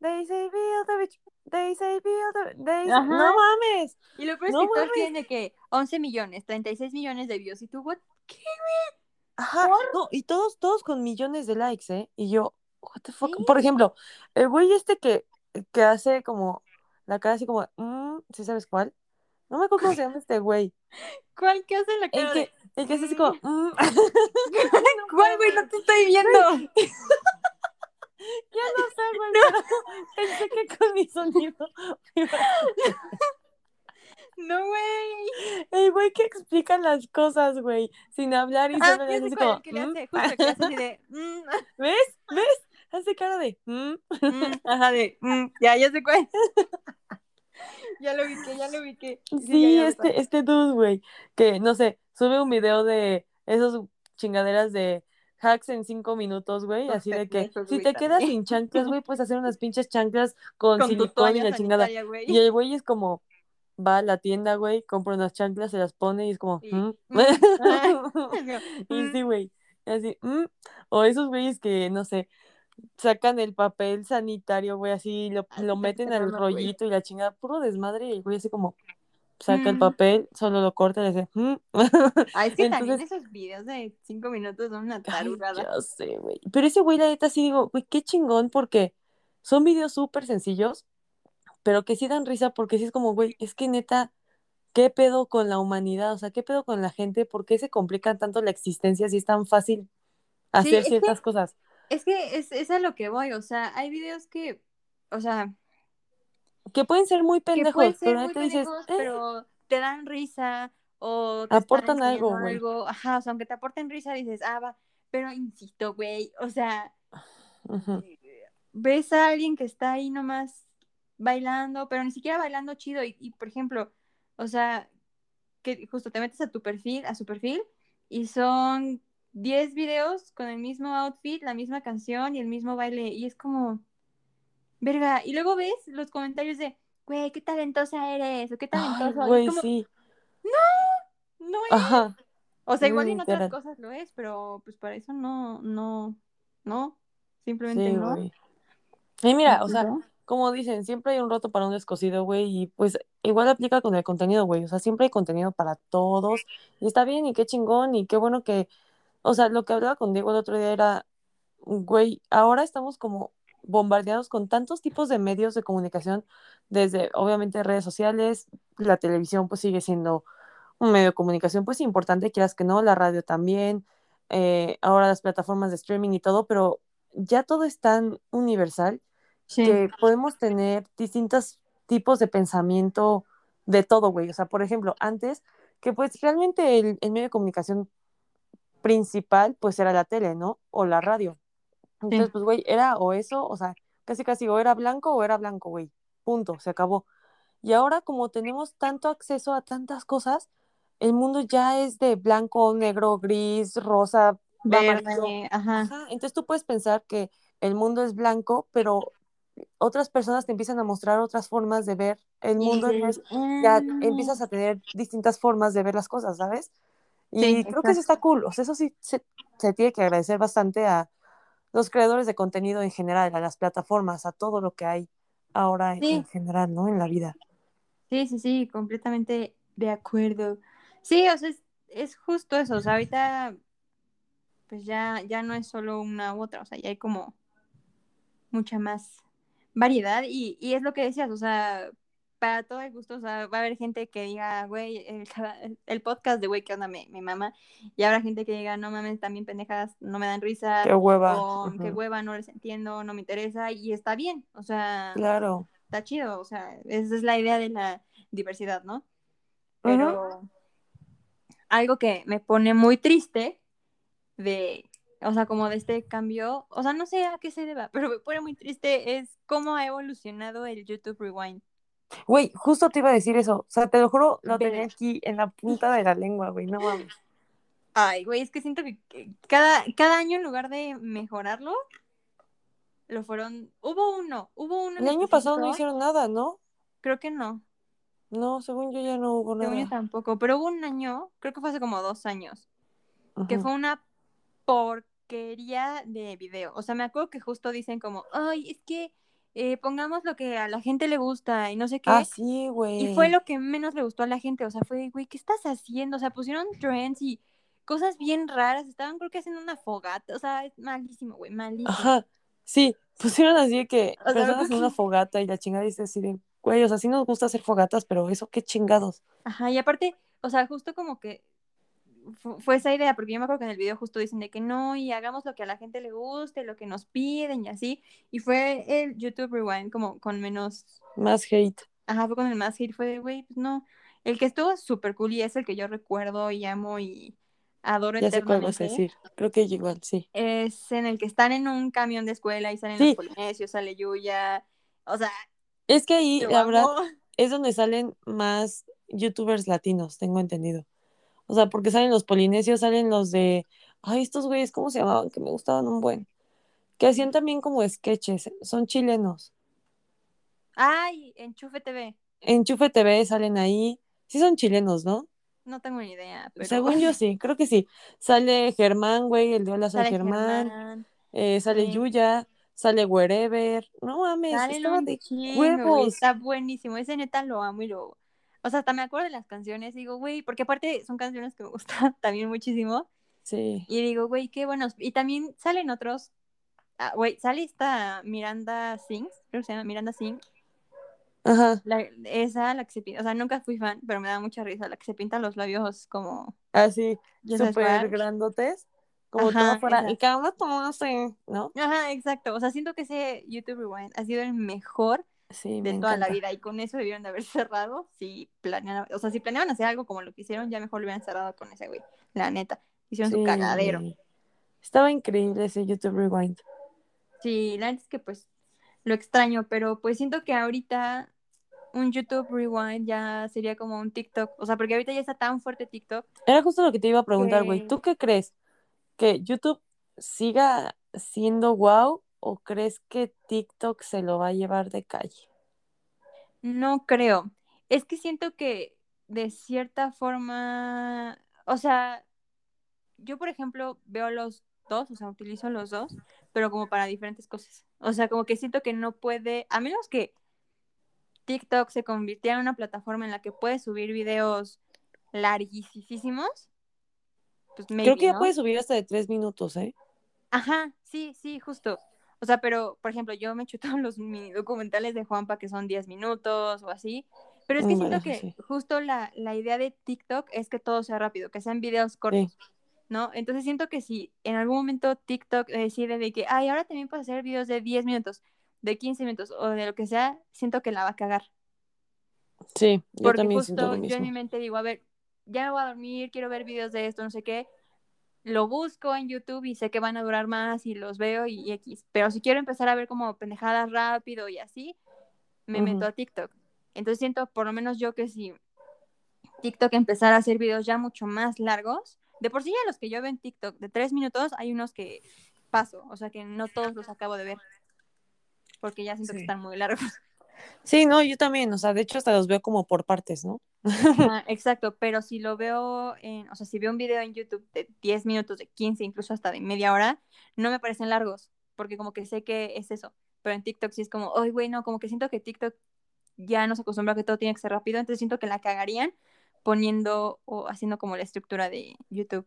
Speaker 2: They say build the beach, they say build the they. No mames.
Speaker 1: Y lo peor es
Speaker 2: No
Speaker 1: que todos de que 11 millones, 36 millones de views. Y tú, what?
Speaker 2: Ajá. No, y todos, todos con millones de likes, ¿eh? Y yo, what the fuck.
Speaker 1: Sí.
Speaker 2: Por ejemplo, el güey este que, que hace como la cara así como, mm, ¿sí sabes cuál? No me acuerdo cómo se llama este güey.
Speaker 1: ¿Cuál que hace la
Speaker 2: El
Speaker 1: cara
Speaker 2: que,
Speaker 1: de...
Speaker 2: el que hace así como, mm.
Speaker 1: ¿Cuál, güey? No te estoy viendo.
Speaker 2: Ya no sé, güey, pero pensé que con mi sonido.
Speaker 1: No, güey.
Speaker 2: El güey que explica las cosas, güey, sin hablar y
Speaker 1: Ah,
Speaker 2: solo
Speaker 1: ya
Speaker 2: le como,
Speaker 1: que le
Speaker 2: "Mm".
Speaker 1: hace, justo el que le hace así de... mm,
Speaker 2: ¿Ves? ¿Ves? Hace cara de, "Mm".
Speaker 1: mm, ajá, de... ya, ya sé cuál. ya lo ubiqué, ya lo ubiqué.
Speaker 2: Sí,
Speaker 1: cuál.
Speaker 2: este, este dude, güey, que no sé, sube un video de esos chingaderas de hacks en cinco minutos, güey, así de que si te quedas sin chanclas, güey, puedes hacer unas pinches chanclas con,
Speaker 1: Con
Speaker 2: y la chingada. Y el güey es como, va a la tienda, güey, compra unas chanclas, se las pone y es como,
Speaker 1: Y-
Speaker 2: "Mm".
Speaker 1: mm,
Speaker 2: Y
Speaker 1: Mm.
Speaker 2: sí, güey, así, "Mm". O esos güeyes que, no sé, sacan el papel sanitario, güey, así, lo,
Speaker 1: Ah,
Speaker 2: lo
Speaker 1: sí,
Speaker 2: meten al rollito y la chingada, puro desmadre, y el güey así como, saca el
Speaker 1: Mm.
Speaker 2: papel, solo lo corta y le dice, "Mm".
Speaker 1: Ah, es que también esos videos de cinco minutos son una
Speaker 2: ay,
Speaker 1: tarugada.
Speaker 2: ya sé, güey. Pero ese güey, la neta, sí digo, güey, qué chingón, porque son videos súper sencillos, pero que sí dan risa, porque sí es como, güey, es que neta, ¿qué pedo con la humanidad? O sea, ¿qué pedo con la gente? ¿Por qué se complica tanto la existencia si es tan fácil hacer
Speaker 1: que-
Speaker 2: ciertas cosas?
Speaker 1: Es que es, es a lo que voy, o sea, hay videos que, o sea,
Speaker 2: Que pueden ser muy pendejos,
Speaker 1: ser
Speaker 2: pero
Speaker 1: muy
Speaker 2: dices,
Speaker 1: pendejos,
Speaker 2: "Eh".
Speaker 1: pero te dan risa o te
Speaker 2: Aportan algo,
Speaker 1: algo, ajá, o sea, aunque te aporten risa dices, ah, va, pero insisto, güey, o sea,
Speaker 2: Ujú.
Speaker 1: ves a alguien que está ahí nomás bailando, pero ni siquiera bailando chido y, y, por ejemplo, o sea, que justo te metes a tu perfil, a su perfil y son 10 videos con el mismo outfit, la misma canción y el mismo baile y es como, verga, y luego ves los comentarios de, güey, qué talentosa eres o qué
Speaker 2: Ay,
Speaker 1: talentoso, y es
Speaker 2: güey,
Speaker 1: como,
Speaker 2: sí.
Speaker 1: no es,
Speaker 2: Ajá.
Speaker 1: o sea, igual en otras cosas lo es, pero pues para eso no, no, no, simplemente
Speaker 2: Sí,
Speaker 1: no.
Speaker 2: Y mira, o sea,
Speaker 1: ¿no?
Speaker 2: como dicen, siempre hay un roto para un descosido, güey, y pues igual aplica con el contenido, güey, o sea, siempre hay contenido para todos, y está bien, y qué chingón, y qué bueno que, o sea, lo que hablaba con Diego el otro día era, güey, ahora estamos como bombardeados con tantos tipos de medios de comunicación, desde obviamente redes sociales, la televisión pues sigue siendo un medio de comunicación pues importante, quieras que no, la radio también, eh, ahora las plataformas de streaming y todo, pero ya todo es tan universal
Speaker 1: Sí,
Speaker 2: que podemos tener distintos tipos de pensamiento de todo, güey. O sea, por ejemplo, antes, que pues realmente el, el medio de comunicación principal, pues era la tele, ¿no? O la radio. Entonces,
Speaker 1: Sí.
Speaker 2: pues, güey, era o eso, o sea, casi casi o era blanco o era blanco, güey. Punto, se acabó. Y ahora, como tenemos tanto acceso a tantas cosas, el mundo ya es de blanco, negro, gris, rosa,
Speaker 1: verde, ajá.
Speaker 2: Ajá, entonces tú puedes pensar que el mundo es blanco, pero otras personas te empiezan a mostrar otras formas de ver el mundo, entonces ya
Speaker 1: "Mm".
Speaker 2: empiezas a tener distintas formas de ver las cosas, ¿sabes? Y
Speaker 1: Sí,
Speaker 2: creo que eso está cool, o sea, eso sí se, se tiene que agradecer bastante a los creadores de contenido en general, a las plataformas, a todo lo que hay ahora en,
Speaker 1: Sí.
Speaker 2: en general, ¿no? En la vida.
Speaker 1: Sí, sí, sí, completamente de acuerdo. Sí, o sea, es, es justo eso, o sea, ahorita pues ya, ya no es solo una u otra, o sea, ya hay como mucha más variedad y, y es lo que decías, o sea, para todo el gusto, o sea, va a haber gente que diga, güey, el, el podcast de güey, ¿qué onda? Me mama, y habrá gente que diga, no mames, también pendejas, no me dan risa,
Speaker 2: Qué hueva.
Speaker 1: o qué hueva, no les entiendo, no me interesa, y está bien, o sea,
Speaker 2: Claro.
Speaker 1: está chido, o sea, esa es la idea de la diversidad, ¿no? Pero, algo que me pone muy triste de, o sea, como de este cambio, o sea, no sé a qué se deba, pero me pone muy triste es cómo ha evolucionado el YouTube Rewind.
Speaker 2: Güey, justo te iba a decir eso. O sea, te lo juro, lo tenía aquí en la punta de la lengua, güey. No mames.
Speaker 1: Ay, güey, es que siento que cada, cada año en lugar de mejorarlo, lo fueron, hubo uno, hubo uno.
Speaker 2: El año pasado no hicieron nada, ¿no?
Speaker 1: Creo que no,
Speaker 2: No, según yo ya no hubo
Speaker 1: según yo
Speaker 2: nada.
Speaker 1: tampoco, pero hubo un año, creo que fue hace como dos años, que fue una porquería de video. O sea, me acuerdo que justo dicen como, ay, es que eh, pongamos lo que a la gente le gusta y no sé qué.
Speaker 2: Ah, sí, güey.
Speaker 1: Y fue lo que menos le gustó a la gente. O sea, fue, güey, ¿qué estás haciendo? O sea, pusieron trends y cosas bien raras. Estaban, creo que haciendo una fogata. O sea, es malísimo, güey, malísimo.
Speaker 2: Ajá, sí, pusieron así de que
Speaker 1: O
Speaker 2: personas en una fogata y la chingada dice así de, güey, o sea, sí nos gusta hacer fogatas, pero eso qué chingados.
Speaker 1: Ajá, y aparte, o sea, justo como que fue esa idea, porque yo me acuerdo que en el video justo dicen de que no, y hagamos lo que a la gente le guste, lo que nos piden y así. Y fue el YouTube Rewind como con menos
Speaker 2: Más hate.
Speaker 1: Ajá, fue con el más hate, fue de, güey, pues no. El que estuvo súper cool y es el que yo recuerdo y amo y adoro
Speaker 2: Ya sé cuál vas a decir. Creo que igual, sí.
Speaker 1: Es en el que están en un camión de escuela y salen
Speaker 2: Sí.
Speaker 1: los polinesios, sale Yuya. O sea,
Speaker 2: Es que ahí, la verdad, es donde salen más youtubers latinos, tengo entendido. O sea, porque salen los polinesios, salen los de, ay, estos güeyes, ¿cómo se llamaban? Que me gustaban un buen. Que hacían también como sketches, son chilenos.
Speaker 1: Ay, Enchufe TV.
Speaker 2: En Chufe TV salen ahí, sí son chilenos, ¿no?
Speaker 1: No tengo ni idea, pero
Speaker 2: Según yo sí, creo que sí. Sale Germán, güey, el de Hola Soy Germán,
Speaker 1: Germán.
Speaker 2: eh, sale
Speaker 1: Sí.
Speaker 2: Yuya, sale Wherever. No mames, de
Speaker 1: chingo,
Speaker 2: huevos.
Speaker 1: Está buenísimo. Ese neta lo amo y lo. O sea, hasta me acuerdo de las canciones. Digo, güey, porque aparte son canciones que me gustan también muchísimo.
Speaker 2: Sí.
Speaker 1: Y digo, güey, qué buenos. Y también salen otros. ah, Güey, sale esta Miranda Sings, creo que se llama Miranda Singh.
Speaker 2: Ajá,
Speaker 1: La, esa, la que se pinta. O sea, nunca fui fan, pero me da mucha risa. La que se pinta los labios como.
Speaker 2: así,
Speaker 1: sabes
Speaker 2: súper grandotes, como
Speaker 1: Ajá,
Speaker 2: todo fuera,
Speaker 1: esa.
Speaker 2: y cada uno todo así, ¿no?
Speaker 1: Ajá, exacto. O sea, siento que ese YouTube Rewind ha sido el mejor
Speaker 2: Sí,
Speaker 1: de toda la vida. Y con eso debieron de haber cerrado. Si planeaban, o sea, si planeaban hacer algo como lo que hicieron, ya mejor lo hubieran cerrado con ese güey. La neta. Hicieron su cagadero.
Speaker 2: Estaba increíble ese YouTube Rewind.
Speaker 1: Sí, la neta es que pues lo extraño, pero pues siento que ahorita un YouTube Rewind ya sería como un TikTok. O sea, porque ahorita ya está tan fuerte TikTok.
Speaker 2: Era justo lo que te iba a preguntar, güey.
Speaker 1: Que-
Speaker 2: ¿Tú qué crees? ¿Que YouTube siga siendo wow o crees que TikTok se lo va a llevar de calle?
Speaker 1: No creo. Es que siento que de cierta forma, o sea, yo por ejemplo veo los dos, o sea, utilizo los dos, pero como para diferentes cosas. O sea, como que siento que no puede, a menos que TikTok se convirtiera en una plataforma en la que puedes subir videos larguísimos, pues maybe,
Speaker 2: Creo que ya
Speaker 1: ¿no?
Speaker 2: puedes subir hasta de tres minutos, ¿eh?
Speaker 1: Ajá, sí, sí, justo. O sea, pero, por ejemplo, yo me he chutado los mini documentales de Juanpa que son 10 minutos o así. Pero es que siento que
Speaker 2: sí.
Speaker 1: justo la, la idea de TikTok es que todo sea rápido, que sean videos cortos, ¿no? Entonces siento que si en algún momento TikTok decide de que, ay, ahora también puedes hacer videos de 10 minutos, de 15 minutos o de lo que sea, siento que la va a cagar.
Speaker 2: Sí, yo
Speaker 1: Porque
Speaker 2: también siento
Speaker 1: justo yo en mi mente digo, a ver, ya me voy a dormir, quiero ver videos de esto, no sé qué. Lo busco en YouTube y sé que van a durar más y los veo y, y X. Pero si quiero empezar a ver como pendejadas rápido y así, me meto a TikTok. Entonces siento, por lo menos yo, que si TikTok empezara a hacer videos ya mucho más largos, de por sí ya los que yo veo en TikTok de tres minutos, hay unos que paso, o sea que no todos los acabo de ver. Porque ya siento que están muy largos.
Speaker 2: Sí, no, yo también, o sea, de hecho hasta los veo como por partes, ¿no?
Speaker 1: Exacto, pero si lo veo en, o sea, si veo un video en YouTube de 10 minutos, de 15, incluso hasta de media hora, no me parecen largos, porque como que sé que es eso, pero en TikTok sí es como, ay, güey, no, como que siento que TikTok ya nos acostumbra a que todo tiene que ser rápido, entonces siento que la cagarían poniendo o haciendo como la estructura de YouTube.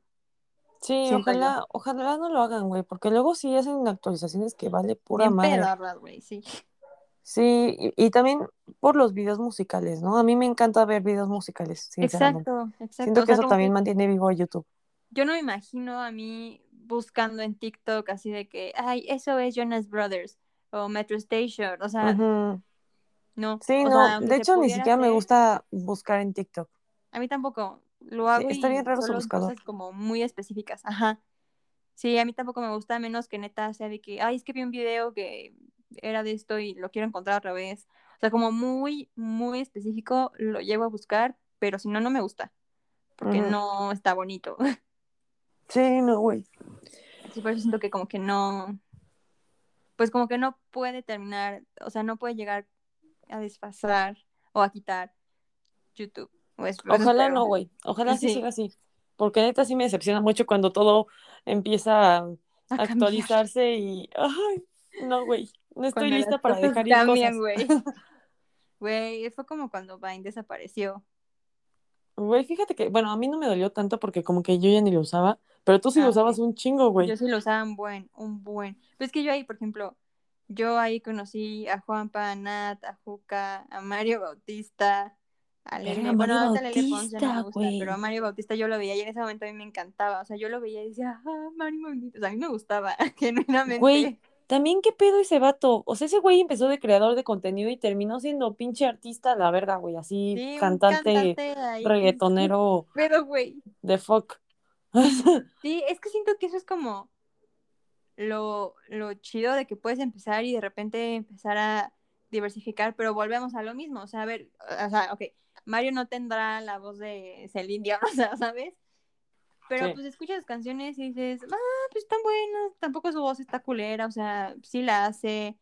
Speaker 2: Sí,
Speaker 1: Siento
Speaker 2: ojalá, ojalá no lo hagan, güey, porque luego sí hacen actualizaciones que vale pura
Speaker 1: Bien
Speaker 2: madre.
Speaker 1: pedorras, güey, sí.
Speaker 2: Sí, y, y también por los videos musicales, ¿no? A mí me encanta ver videos musicales, sinceramente.
Speaker 1: Exacto, exacto.
Speaker 2: Siento
Speaker 1: o
Speaker 2: que
Speaker 1: sea,
Speaker 2: eso también
Speaker 1: que
Speaker 2: mantiene vivo a YouTube.
Speaker 1: yo no me imagino a mí buscando en TikTok así de que, ay, eso es Jonas Brothers o Metro Station, o sea,
Speaker 2: Ujú.
Speaker 1: no.
Speaker 2: Sí,
Speaker 1: o
Speaker 2: no,
Speaker 1: sea,
Speaker 2: de hecho ni siquiera me gusta buscar en TikTok.
Speaker 1: A mí tampoco. lo hago
Speaker 2: está bien raro su buscador.
Speaker 1: cosas como muy específicas. Ajá. Sí, a mí tampoco me gusta, menos que neta sea de que, ay, es que vi un video que era de esto y lo quiero encontrar otra vez. O sea, como muy, muy específico, lo llevo a buscar, pero si no, no me gusta. Porque no está bonito.
Speaker 2: Sí, no, güey.
Speaker 1: Sí, por eso siento que como que no, pues como que no puede terminar, o sea, no puede llegar a desfasar o a quitar YouTube. O es- eso
Speaker 2: Ojalá
Speaker 1: espero.
Speaker 2: no, güey. Ojalá sí
Speaker 1: Sí.
Speaker 2: siga así. Porque neta sí me decepciona mucho cuando todo empieza a
Speaker 1: A cambiar.
Speaker 2: actualizarse y. Ay, no, güey. No estoy lista para dejar ir
Speaker 1: cambian,
Speaker 2: cosas.
Speaker 1: güey. Güey, fue como cuando Vine desapareció.
Speaker 2: Güey, fíjate que, bueno, a mí no me dolió tanto porque como que yo ya ni lo usaba, pero tú sí
Speaker 1: Ah,
Speaker 2: lo usabas un chingo, güey.
Speaker 1: Yo sí lo usaba un buen, un buen. Pero es que yo ahí, por ejemplo, yo ahí conocí a Juanpa, a Nat, a Juca, a Mario Bautista, a Lele. Bueno, Lele Pons ya no me gusta,
Speaker 2: güey.
Speaker 1: pero a Mario Bautista yo lo veía y en ese momento a mí me encantaba. O sea, yo lo veía y decía, ah, Mario Bautista. O sea, a mí me gustaba, genuinamente.
Speaker 2: Güey, también qué pedo ese vato. O sea, ese güey empezó de creador de contenido y terminó siendo pinche artista la verga, güey. Así,
Speaker 1: Sí,
Speaker 2: cantante,
Speaker 1: cantante
Speaker 2: reggaetonero
Speaker 1: Pero, güey,
Speaker 2: de fuck.
Speaker 1: sí, es que siento que eso es como lo, lo chido de que puedes empezar y de repente empezar a diversificar, pero volvemos a lo mismo. O sea, a ver, o sea, ok, Mario no tendrá la voz de Celine Dion, o sea, ¿sabes? Pero
Speaker 2: Sí.
Speaker 1: pues escuchas canciones y dices, ah, pues están buenas, tampoco su voz está culera, o sea, sí la hace,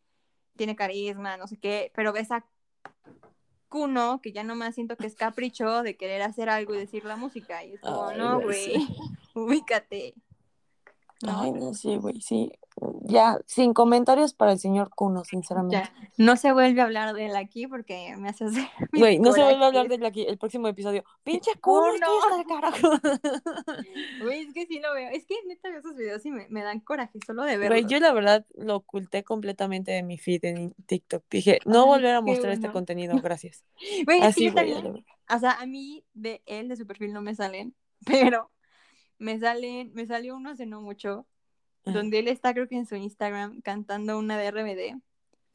Speaker 1: tiene carisma, no sé qué, pero ves a Kuno, que ya nomás siento que es capricho de querer hacer algo y decir la música, y es como,
Speaker 2: Ay,
Speaker 1: no,
Speaker 2: güey,
Speaker 1: güey, ubícate. ¿no?
Speaker 2: Ay, no, sí, güey, sí. Ya, sin comentarios para el señor Cuno, sinceramente.
Speaker 1: Ya, no se vuelve a hablar de él aquí porque me hace hacer
Speaker 2: Güey, no se vuelve a hablar de él aquí el próximo episodio. ¡Pinche Cuno, hasta el carajo!
Speaker 1: Güey, es que sí lo veo. Es que neta veo esos videos y me, me dan coraje solo de verlos.
Speaker 2: Güey, yo la verdad lo oculté completamente de mi feed en TikTok. Dije, no
Speaker 1: Ay,
Speaker 2: volver a mostrar este contenido, gracias.
Speaker 1: Güey, es que yo también, o sea, a mí de él, de su perfil no me salen, pero me salen, me salió uno hace no mucho,
Speaker 2: Ajá.
Speaker 1: donde él está creo que en su Instagram cantando una de RBD,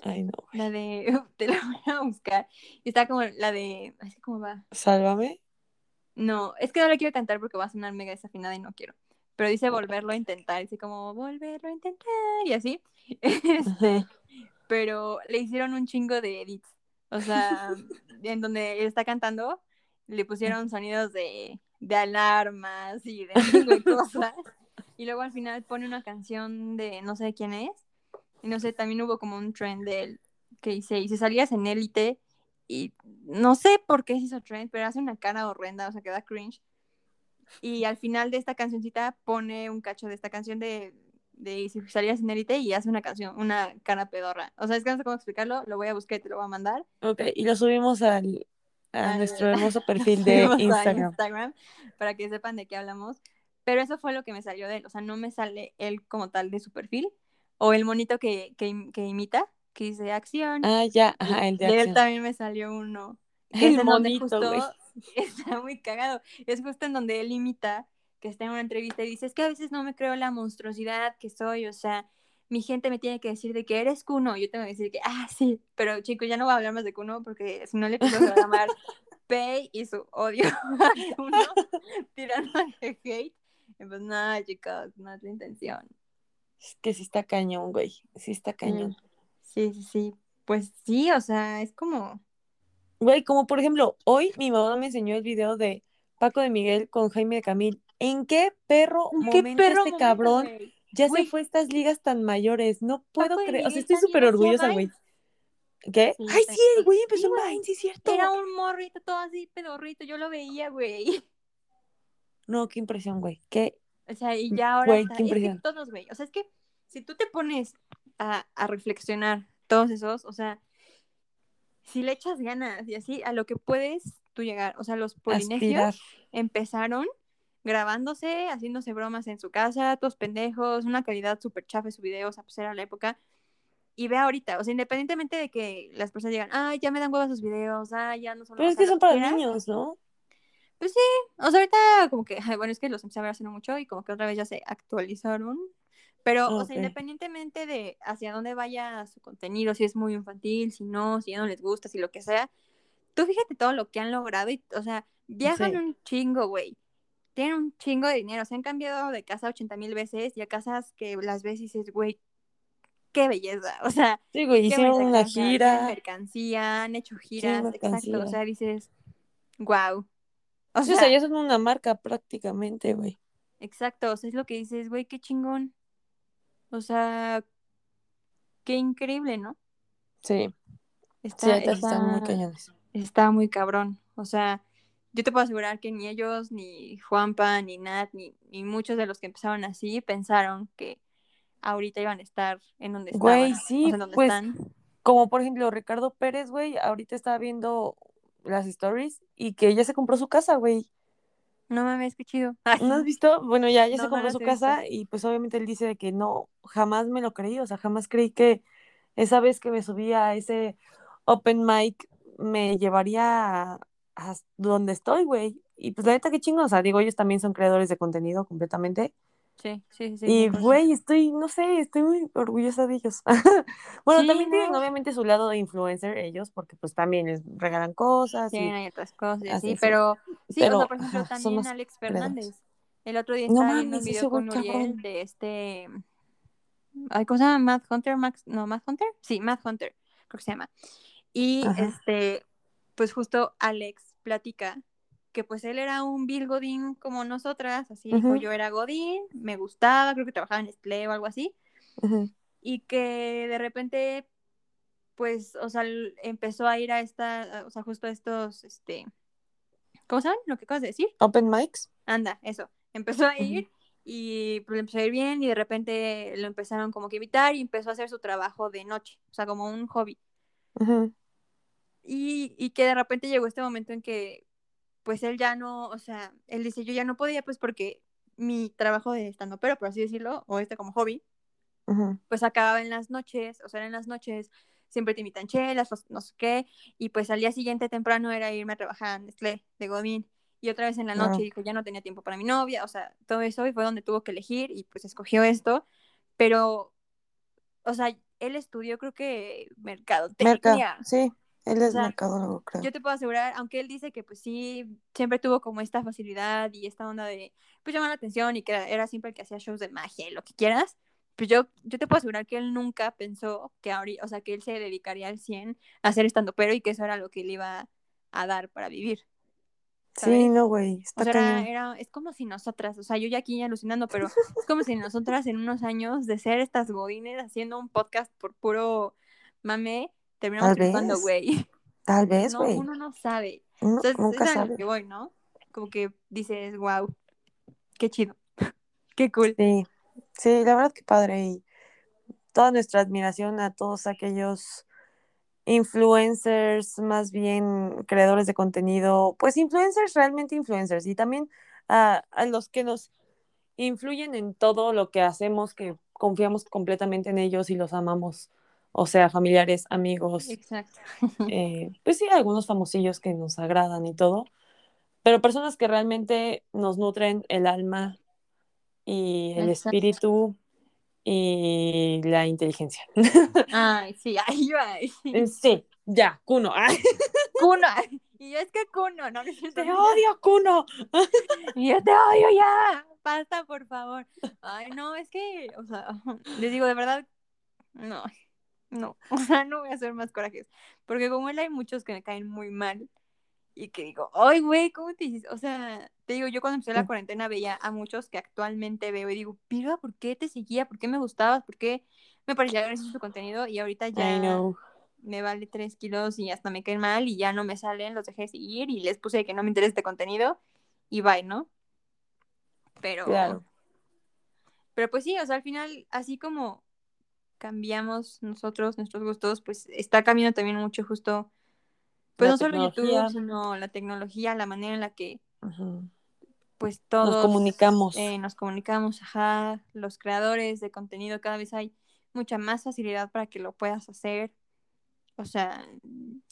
Speaker 2: Ay, no.
Speaker 1: la de, te la voy a buscar, y está como la de, así como va,
Speaker 2: Sálvame.
Speaker 1: No, es que no la quiero cantar porque va a sonar mega desafinada y no quiero. Pero dice volverlo a intentar, dice como volverlo a intentar y así. Este, pero le hicieron un chingo de edits. O sea, en donde él está cantando, le pusieron sonidos de, de alarmas y de cosas. Y luego al final pone una canción de no sé quién es. Y no sé, también hubo como un trend de él que dice, y si salías en élite, y no sé por qué se hizo trend, pero hace una cara horrenda, o sea, que da cringe. Y al final de esta cancioncita pone un cacho de esta canción de, de si salías en élite y hace una canción, una cara pedorra. O sea, es que no sé cómo explicarlo, lo voy a buscar y te lo voy a mandar.
Speaker 2: Ok, y lo subimos al, a
Speaker 1: Al-
Speaker 2: nuestro hermoso perfil de
Speaker 1: a
Speaker 2: Instagram.
Speaker 1: Instagram para que sepan de qué hablamos. Pero eso fue lo que me salió de él. O sea, no me sale él como tal de su perfil. O el monito que, que, que imita, que dice acción.
Speaker 2: Ah, ya, ajá, el de
Speaker 1: de él
Speaker 2: acción.
Speaker 1: también me salió uno. que
Speaker 2: El
Speaker 1: es donde
Speaker 2: monito,
Speaker 1: justo-. Está muy cagado. Es justo en donde él imita, que está en una entrevista y dice, es que a veces no me creo la monstruosidad que soy, o sea, mi gente me tiene que decir de que eres Kuno, yo tengo que decir que, ah, sí, pero chicos, ya no voy a hablar más de Kuno porque si no le empiezo a llamar Pei y su odio a Kuno, tirando hate. Y pues nada, chicos, no es la intención.
Speaker 2: Es que sí está cañón, güey. Sí está cañón.
Speaker 1: Sí, sí, sí. Pues sí, o sea, es como...
Speaker 2: Güey, como por ejemplo, hoy mi mamá me enseñó el video de Paco de Miguel con Jaime de Camil. ¿En qué perro
Speaker 1: ¿Qué
Speaker 2: momento
Speaker 1: perro
Speaker 2: este
Speaker 1: momento,
Speaker 2: cabrón
Speaker 1: güey?
Speaker 2: ya
Speaker 1: Güey.
Speaker 2: se fue a estas ligas tan mayores? No puedo creer. O sea, estoy súper orgullosa, güey. ¿Qué?
Speaker 1: Sí,
Speaker 2: Ay, sí, el güey empezó
Speaker 1: Sí,
Speaker 2: en. Vine, sí, es cierto.
Speaker 1: Era un morrito todo así, pedorrito, yo lo veía, güey.
Speaker 2: No, qué impresión, güey. Qué
Speaker 1: O sea, y ya ahora
Speaker 2: Güey, qué
Speaker 1: es que
Speaker 2: impresión.
Speaker 1: todos, güey. O sea, es que si tú te pones a, a reflexionar todos esos, o sea, si le echas ganas y así, a lo que puedes tú llegar. O sea, los polinesios
Speaker 2: aspirar.
Speaker 1: empezaron grabándose, haciéndose bromas en su casa, todos pendejos, una calidad súper chafa su video, o sea, pues era la época. Y ve ahorita, o sea, independientemente de que las personas digan, ay, ya me dan huevos sus videos, ay, ya no son
Speaker 2: Pero es que son para niños, ¿no?
Speaker 1: O sea, ahorita como que, ay, bueno, es que los empecé a ver hace no mucho y como que otra vez ya se actualizaron. Pero, o sea, independientemente de hacia dónde vaya su contenido, si es muy infantil, si no, si ya no les gusta, si lo que sea, tú fíjate todo lo que han logrado y, o sea, Viajan
Speaker 2: Sí.
Speaker 1: un chingo, güey. Tienen un chingo de dinero. Se han cambiado de casa 80 mil veces y a casas que las ves y dices, güey, qué belleza. O sea,
Speaker 2: Sí, güey, hicieron
Speaker 1: tienen
Speaker 2: gira.
Speaker 1: mercancía, han hecho giras, exacto. O sea, dices, wow. O
Speaker 2: Sí, o
Speaker 1: sea,
Speaker 2: sea, ya son una marca prácticamente, güey.
Speaker 1: exacto. O sea, es lo que dices, güey, qué chingón. O sea, qué increíble, ¿no?
Speaker 2: Sí,
Speaker 1: Está,
Speaker 2: sí, muy
Speaker 1: está-
Speaker 2: cañones.
Speaker 1: está muy cabrón. O sea, yo te puedo asegurar que ni ellos, ni Juanpa, ni Nat, ni, ni muchos de los que empezaron así pensaron que ahorita iban a estar en donde estaban.
Speaker 2: Güey,
Speaker 1: o
Speaker 2: sí,
Speaker 1: sea, en donde
Speaker 2: pues,
Speaker 1: están.
Speaker 2: Como por ejemplo Ricardo Pérez, güey, ahorita estaba viendo las stories y que ya se compró su casa, güey.
Speaker 1: No mames, qué chido.
Speaker 2: ¿No has visto? Bueno, ya, ya
Speaker 1: No,
Speaker 2: se compró su
Speaker 1: visto.
Speaker 2: casa y pues obviamente él dice de que no, jamás me lo creí, o sea, jamás creí que esa vez que me subí a ese open mic me llevaría a, a donde estoy, güey. Y pues la neta, qué chingo, o sea, digo, ellos también son creadores de contenido completamente.
Speaker 1: Sí, sí, sí. sí,
Speaker 2: y,
Speaker 1: 100%.
Speaker 2: güey, estoy, no sé, estoy muy orgullosa de ellos. bueno,
Speaker 1: Sí,
Speaker 2: también tienen
Speaker 1: no.
Speaker 2: obviamente su lado de influencer ellos, porque pues también les regalan cosas y...
Speaker 1: Tienen ahí otras cosas y
Speaker 2: así, sí.
Speaker 1: pero sí,
Speaker 2: Pero,
Speaker 1: o sea, por ejemplo, también Alex. Fernández. El otro día
Speaker 2: No
Speaker 1: estaba viendo un video con Uriel
Speaker 2: cabrón.
Speaker 1: de este. Ay, ¿Cómo se llama? Matt Hunter, Max, no, Matt Hunter. Sí, Matt Hunter, creo que se llama. Y
Speaker 2: Ajá.
Speaker 1: este, pues justo Alex platica que pues él era un Bill Godín como nosotras, así dijo,
Speaker 2: Ujú.
Speaker 1: yo era Godín, me gustaba, creo que trabajaba en Nestlé o algo así, y que de repente, pues, o sea, empezó a ir a esta, o sea, justo a estos, este, ¿cómo llaman? Lo que acabas de decir.
Speaker 2: Open mics.
Speaker 1: Anda, eso. Empezó a ir y pues, le empezó a ir bien y de repente lo empezaron como que invitar y empezó a hacer su trabajo de noche, o sea, como un hobby. Y, y que de repente llegó este momento en que pues él ya no, o sea, él dice, yo ya no podía pues porque mi trabajo de estando pero por así decirlo, o este como hobby, pues acababa en las noches, o sea, era en las noches siempre te invitan chelas, no- no sé qué, y pues al día siguiente temprano era irme a trabajar en Nestlé de Godín, y otra vez en la noche dijo, ya no tenía tiempo para mi novia, o sea, todo eso, y fue donde tuvo que elegir, y pues escogió esto, pero, o sea, él estudió creo que
Speaker 2: Merca,
Speaker 1: mercadotecnia,
Speaker 2: sí, él
Speaker 1: o
Speaker 2: es
Speaker 1: sea,
Speaker 2: mercadólogo, creo.
Speaker 1: yo te puedo asegurar, aunque él dice que pues sí, siempre tuvo como esta facilidad y esta onda de pues llamar la atención y que era, era siempre el que hacía shows de magia y lo que quieras, pues yo, yo te puedo asegurar que él nunca pensó que ahorita, o sea, que él se dedicaría al 100 a hacer estando pero y que eso era lo que le iba a dar para vivir.
Speaker 2: Sí,
Speaker 1: ¿sabes?
Speaker 2: no, güey,
Speaker 1: O sea, era, era- es como si nosotras, o sea, yo ya aquí alucinando, pero es como si nosotras en unos años de ser estas godines haciendo un podcast por puro mame, terminamos triunfando, güey.
Speaker 2: Tal vez,
Speaker 1: No,
Speaker 2: güey.
Speaker 1: uno no sabe.
Speaker 2: Uno
Speaker 1: Entonces,
Speaker 2: nunca
Speaker 1: es
Speaker 2: sabe.
Speaker 1: que voy, ¿no? Como que dices, wow, qué chido, qué cool.
Speaker 2: Sí, sí, la verdad que padre. Y toda nuestra admiración a todos aquellos influencers, más bien creadores de contenido, pues influencers, realmente influencers, y también a, a los que nos influyen en todo lo que hacemos, que confiamos completamente en ellos y los amamos, o sea, familiares, amigos,
Speaker 1: Exacto.
Speaker 2: eh, pues sí, algunos famosillos que nos agradan y todo, pero personas que realmente nos nutren el alma y el
Speaker 1: Exacto.
Speaker 2: espíritu y la inteligencia.
Speaker 1: Ay, sí, ahí va.
Speaker 2: sí, ya, Kuno. Ay,
Speaker 1: Kuno. Y yo es que Kuno, no, cierto.
Speaker 2: te odio, Kuno.
Speaker 1: Y yo te odio ya. Basta, por favor. Ay, no, es que, o sea, les digo, de verdad, no, no. O sea, no voy a hacer más corajes. Porque como él hay muchos que me caen muy mal. Y que digo, ay, güey, ¿cómo te dices? O sea, te digo, yo cuando empecé la cuarentena veía a muchos que actualmente veo y digo, Pirga, ¿por qué te seguía? ¿Por qué me gustabas? ¿Por qué me parecía gracioso tu contenido? Y ahorita ya me vale tres kilos y hasta me caen mal y ya no me salen, los dejé de seguir y les puse que no me interesa este contenido y bye, ¿no? Pero,
Speaker 2: Claro.
Speaker 1: pero pues sí, o sea, al final, así como cambiamos nosotros, nuestros gustos, pues está cambiando también mucho justo, pues
Speaker 2: La
Speaker 1: no solo. YouTube, sino la tecnología, la manera en la que pues todos
Speaker 2: comunicamos.
Speaker 1: eh, nos comunicamos, ajá, los creadores de contenido cada vez hay mucha más facilidad para que lo puedas hacer. O sea,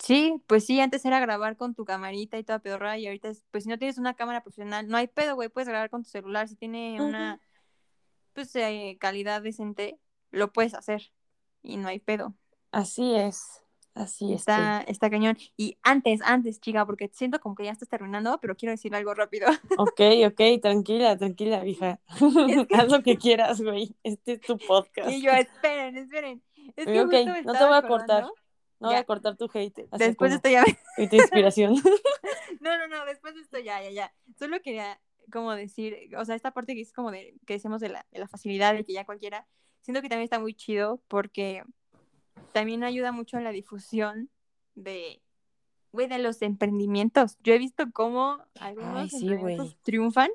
Speaker 1: sí, pues sí, antes era grabar con tu camarita y toda pedorra y ahorita es, pues si no tienes una cámara profesional, no hay pedo, güey, puedes grabar con tu celular, si tiene una pues eh, calidad decente, lo puedes hacer y no hay pedo.
Speaker 2: Así es. Así es.
Speaker 1: Está, está cañón. Y antes, antes, chica, porque siento como que ya estás terminando, pero quiero decir algo rápido.
Speaker 2: Ok, ok, tranquila, tranquila, hija. Haz lo que quieras, güey. Este es tu podcast.
Speaker 1: Y yo, esperen, esperen. Es que
Speaker 2: Ok,
Speaker 1: justo me
Speaker 2: no te voy a cortar. No voy a cortar tu hate.
Speaker 1: Después de esto ya.
Speaker 2: Y tu inspiración.
Speaker 1: No, no, no, después de esto ya, ya, ya. Solo quería como decir, o sea, esta parte que es como de, que decimos de la, de la facilidad, de que ya cualquiera, siento que también está muy chido porque también ayuda mucho en la difusión de, güey, de los emprendimientos. Yo he visto cómo algunos
Speaker 2: Ay, sí,
Speaker 1: emprendimientos triunfan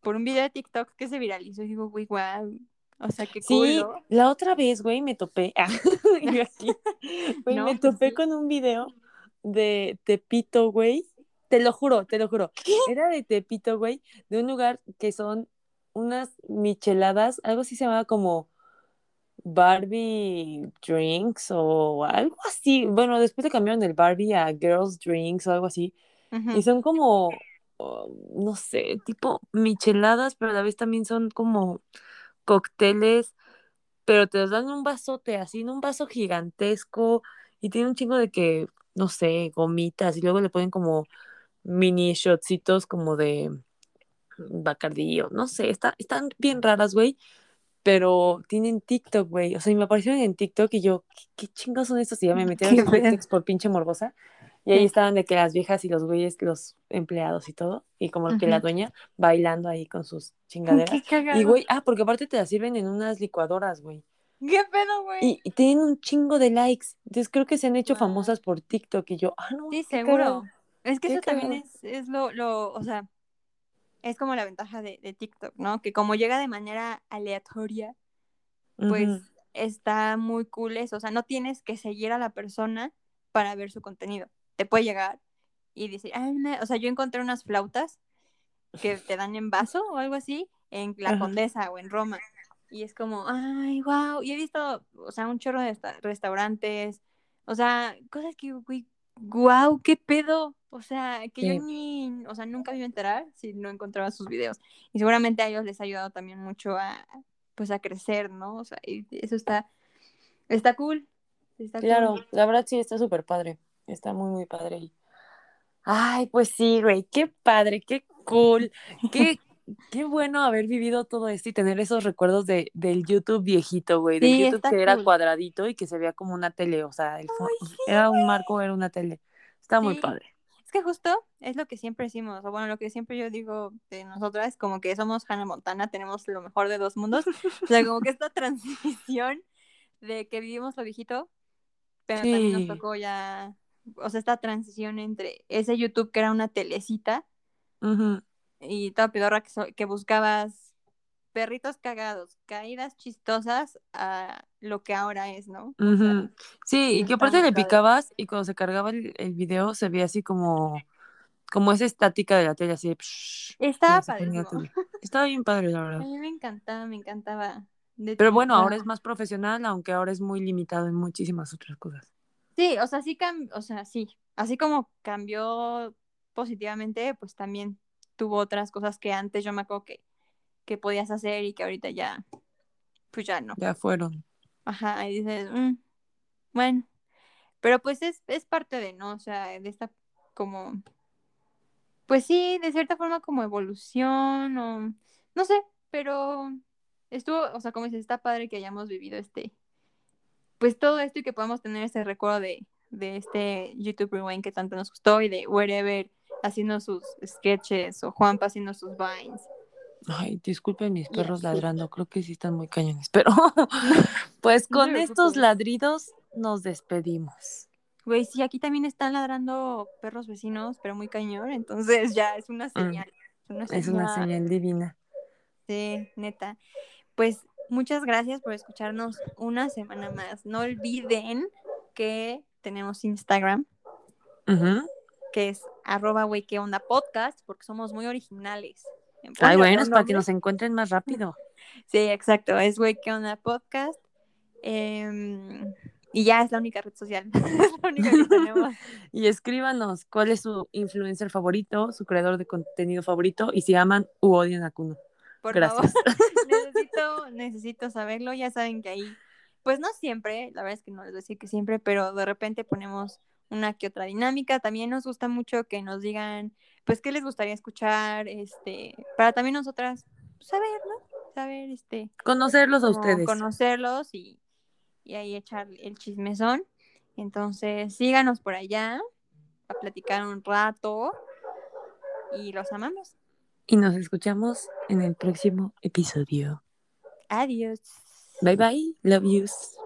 Speaker 1: por un video de TikTok que se viralizó y digo, güey, wow. O sea, qué
Speaker 2: Sí,
Speaker 1: cool, ¿no?
Speaker 2: la otra vez, güey, me topé. Ah, yo aquí. Güey,
Speaker 1: No,
Speaker 2: me
Speaker 1: pues
Speaker 2: topé
Speaker 1: sí.
Speaker 2: con un video de Tepito, güey. Te lo juro, te lo juro. Era de Tepito, güey, de un lugar que son unas micheladas, algo así se llamaba como Barbie Drinks o algo así. Bueno, después le cambiaron el Barbie a Girls Drinks o algo así. Y son como, oh, no sé, tipo micheladas, pero a la vez también son como cócteles, pero te los dan en un vasote, así, en un vaso gigantesco, y tiene un chingo de que, no sé, gomitas, y luego le ponen como mini shotcitos como de Bacardí, o no sé, está, están bien raras, güey, pero tienen TikTok, güey, o sea, y me aparecieron en TikTok y yo, ¿qué, qué chingos son estos? Y ya me los
Speaker 1: pedo.
Speaker 2: TikToks por pinche morbosa, y ahí estaban de que las viejas y los güeyes, los empleados y todo, y como que la dueña bailando ahí con sus chingaderas.
Speaker 1: Qué.
Speaker 2: Y güey, ah, porque aparte te las sirven en unas licuadoras, güey.
Speaker 1: ¿Qué pedo, güey?
Speaker 2: Y, y tienen un chingo de likes. Entonces creo que se han hecho
Speaker 1: Wow.
Speaker 2: famosas por TikTok. Y yo, ah, no.
Speaker 1: Sí, seguro. Es que eso también es, es lo, lo, o sea, es como la ventaja de, de TikTok, ¿no? Que como llega de manera aleatoria, pues está muy cool eso. O sea, no tienes que seguir a la persona para ver su contenido. Te puede llegar y decir, "Ay, una-". o sea, yo encontré unas flautas que te dan en vaso o algo así en la. Condesa o en Roma. Y es como, ay, wow. Y he visto, o sea, un chorro de esta- restaurantes, o sea, cosas que, wow, qué pedo. O sea, que
Speaker 2: Sí.
Speaker 1: yo ni, o sea, nunca me iba a enterar si no encontraba sus videos. Y seguramente a ellos les ha ayudado también mucho a, pues, a crecer, ¿no? O sea, y eso está, está cool. Está
Speaker 2: Claro,
Speaker 1: cool.
Speaker 2: la verdad sí está súper padre. Está muy, muy padre. Ay, pues sí, güey, qué padre, qué cool, qué, qué bueno haber vivido todo esto y tener esos recuerdos de, del YouTube viejito, güey, del
Speaker 1: Sí,
Speaker 2: YouTube que era
Speaker 1: cool.
Speaker 2: cuadradito y que se veía como una tele, o sea, el
Speaker 1: Ay, sí.
Speaker 2: era un marco, era una tele. Está muy
Speaker 1: Sí.
Speaker 2: padre.
Speaker 1: Es que justo es lo que siempre decimos, o bueno, lo que siempre yo digo de nosotras, como que somos Hannah Montana, tenemos lo mejor de dos mundos. O sea, como que esta transición de que vivimos lo viejito, pero también nos
Speaker 2: Sí.
Speaker 1: tocó ya, o sea, esta transición entre ese YouTube que era una telecita
Speaker 2: Ujú.
Speaker 1: Y toda pedorra que, so- que buscabas perritos cagados, caídas chistosas a lo que ahora es, ¿no? Sea.
Speaker 2: Sí, y que aparte le picabas y cuando se cargaba el, el video se veía así como, como esa estática de la tele, así psh,
Speaker 1: Estaba.
Speaker 2: Estaba bien padre, la
Speaker 1: A
Speaker 2: verdad.
Speaker 1: mí me encantaba, me encantaba.
Speaker 2: Pero bueno, ahora es más profesional, aunque ahora es muy limitado en muchísimas otras cosas.
Speaker 1: Sí, o sea, sí o sea, sí. Así como cambió positivamente, pues también tuvo otras cosas que antes yo me acuerdo que, que podías hacer y que ahorita ya, pues ya no.
Speaker 2: Ya fueron.
Speaker 1: Ajá, y dices, "Mm, bueno, pero pues es, es parte de, ¿no? O sea, de esta como, pues sí, de cierta forma como evolución o, no sé, pero estuvo, o sea, como dices, está padre que hayamos vivido este, pues todo esto y que podamos tener ese recuerdo de, de este YouTube Rewind que tanto nos gustó y de Wherever haciendo sus sketches o Juanpa haciendo sus vines.
Speaker 2: Ay, disculpen mis perros ladrando, creo que sí están muy cañones, pero pues
Speaker 1: No
Speaker 2: con estos ladridos nos despedimos.
Speaker 1: Güey, sí, aquí también están ladrando perros vecinos, pero muy cañón, entonces ya es una señal. Es una señal.
Speaker 2: Es una señal divina.
Speaker 1: Sí, neta. Pues muchas gracias por escucharnos una semana más. No olviden que tenemos Instagram,
Speaker 2: Ujú.
Speaker 1: Que es arroba güey qué onda podcast, porque somos muy originales.
Speaker 2: Ay, bueno, es para que nos encuentren más rápido.
Speaker 1: Sí, exacto, es güey qué onda podcast. Em, y ya es la única red social. es la única que tenemos.
Speaker 2: Y escríbanos cuál es su influencer favorito, su creador de contenido favorito y si aman u odian a Kuno.
Speaker 1: Por
Speaker 2: Gracias.
Speaker 1: favor, necesito, necesito saberlo. Ya saben que ahí pues no siempre, la verdad es que no les voy a decir que siempre, pero de repente ponemos una que otra dinámica. También nos gusta mucho que nos digan, pues, qué les gustaría escuchar, este, para también nosotras saber, ¿no? Saber, este.
Speaker 2: Conocerlos a ustedes.
Speaker 1: Conocerlos y, y ahí echar el chismezón. Entonces, síganos por allá a platicar un rato y los amamos.
Speaker 2: Y nos escuchamos en el próximo episodio.
Speaker 1: Adiós.
Speaker 2: Bye bye. Love yous.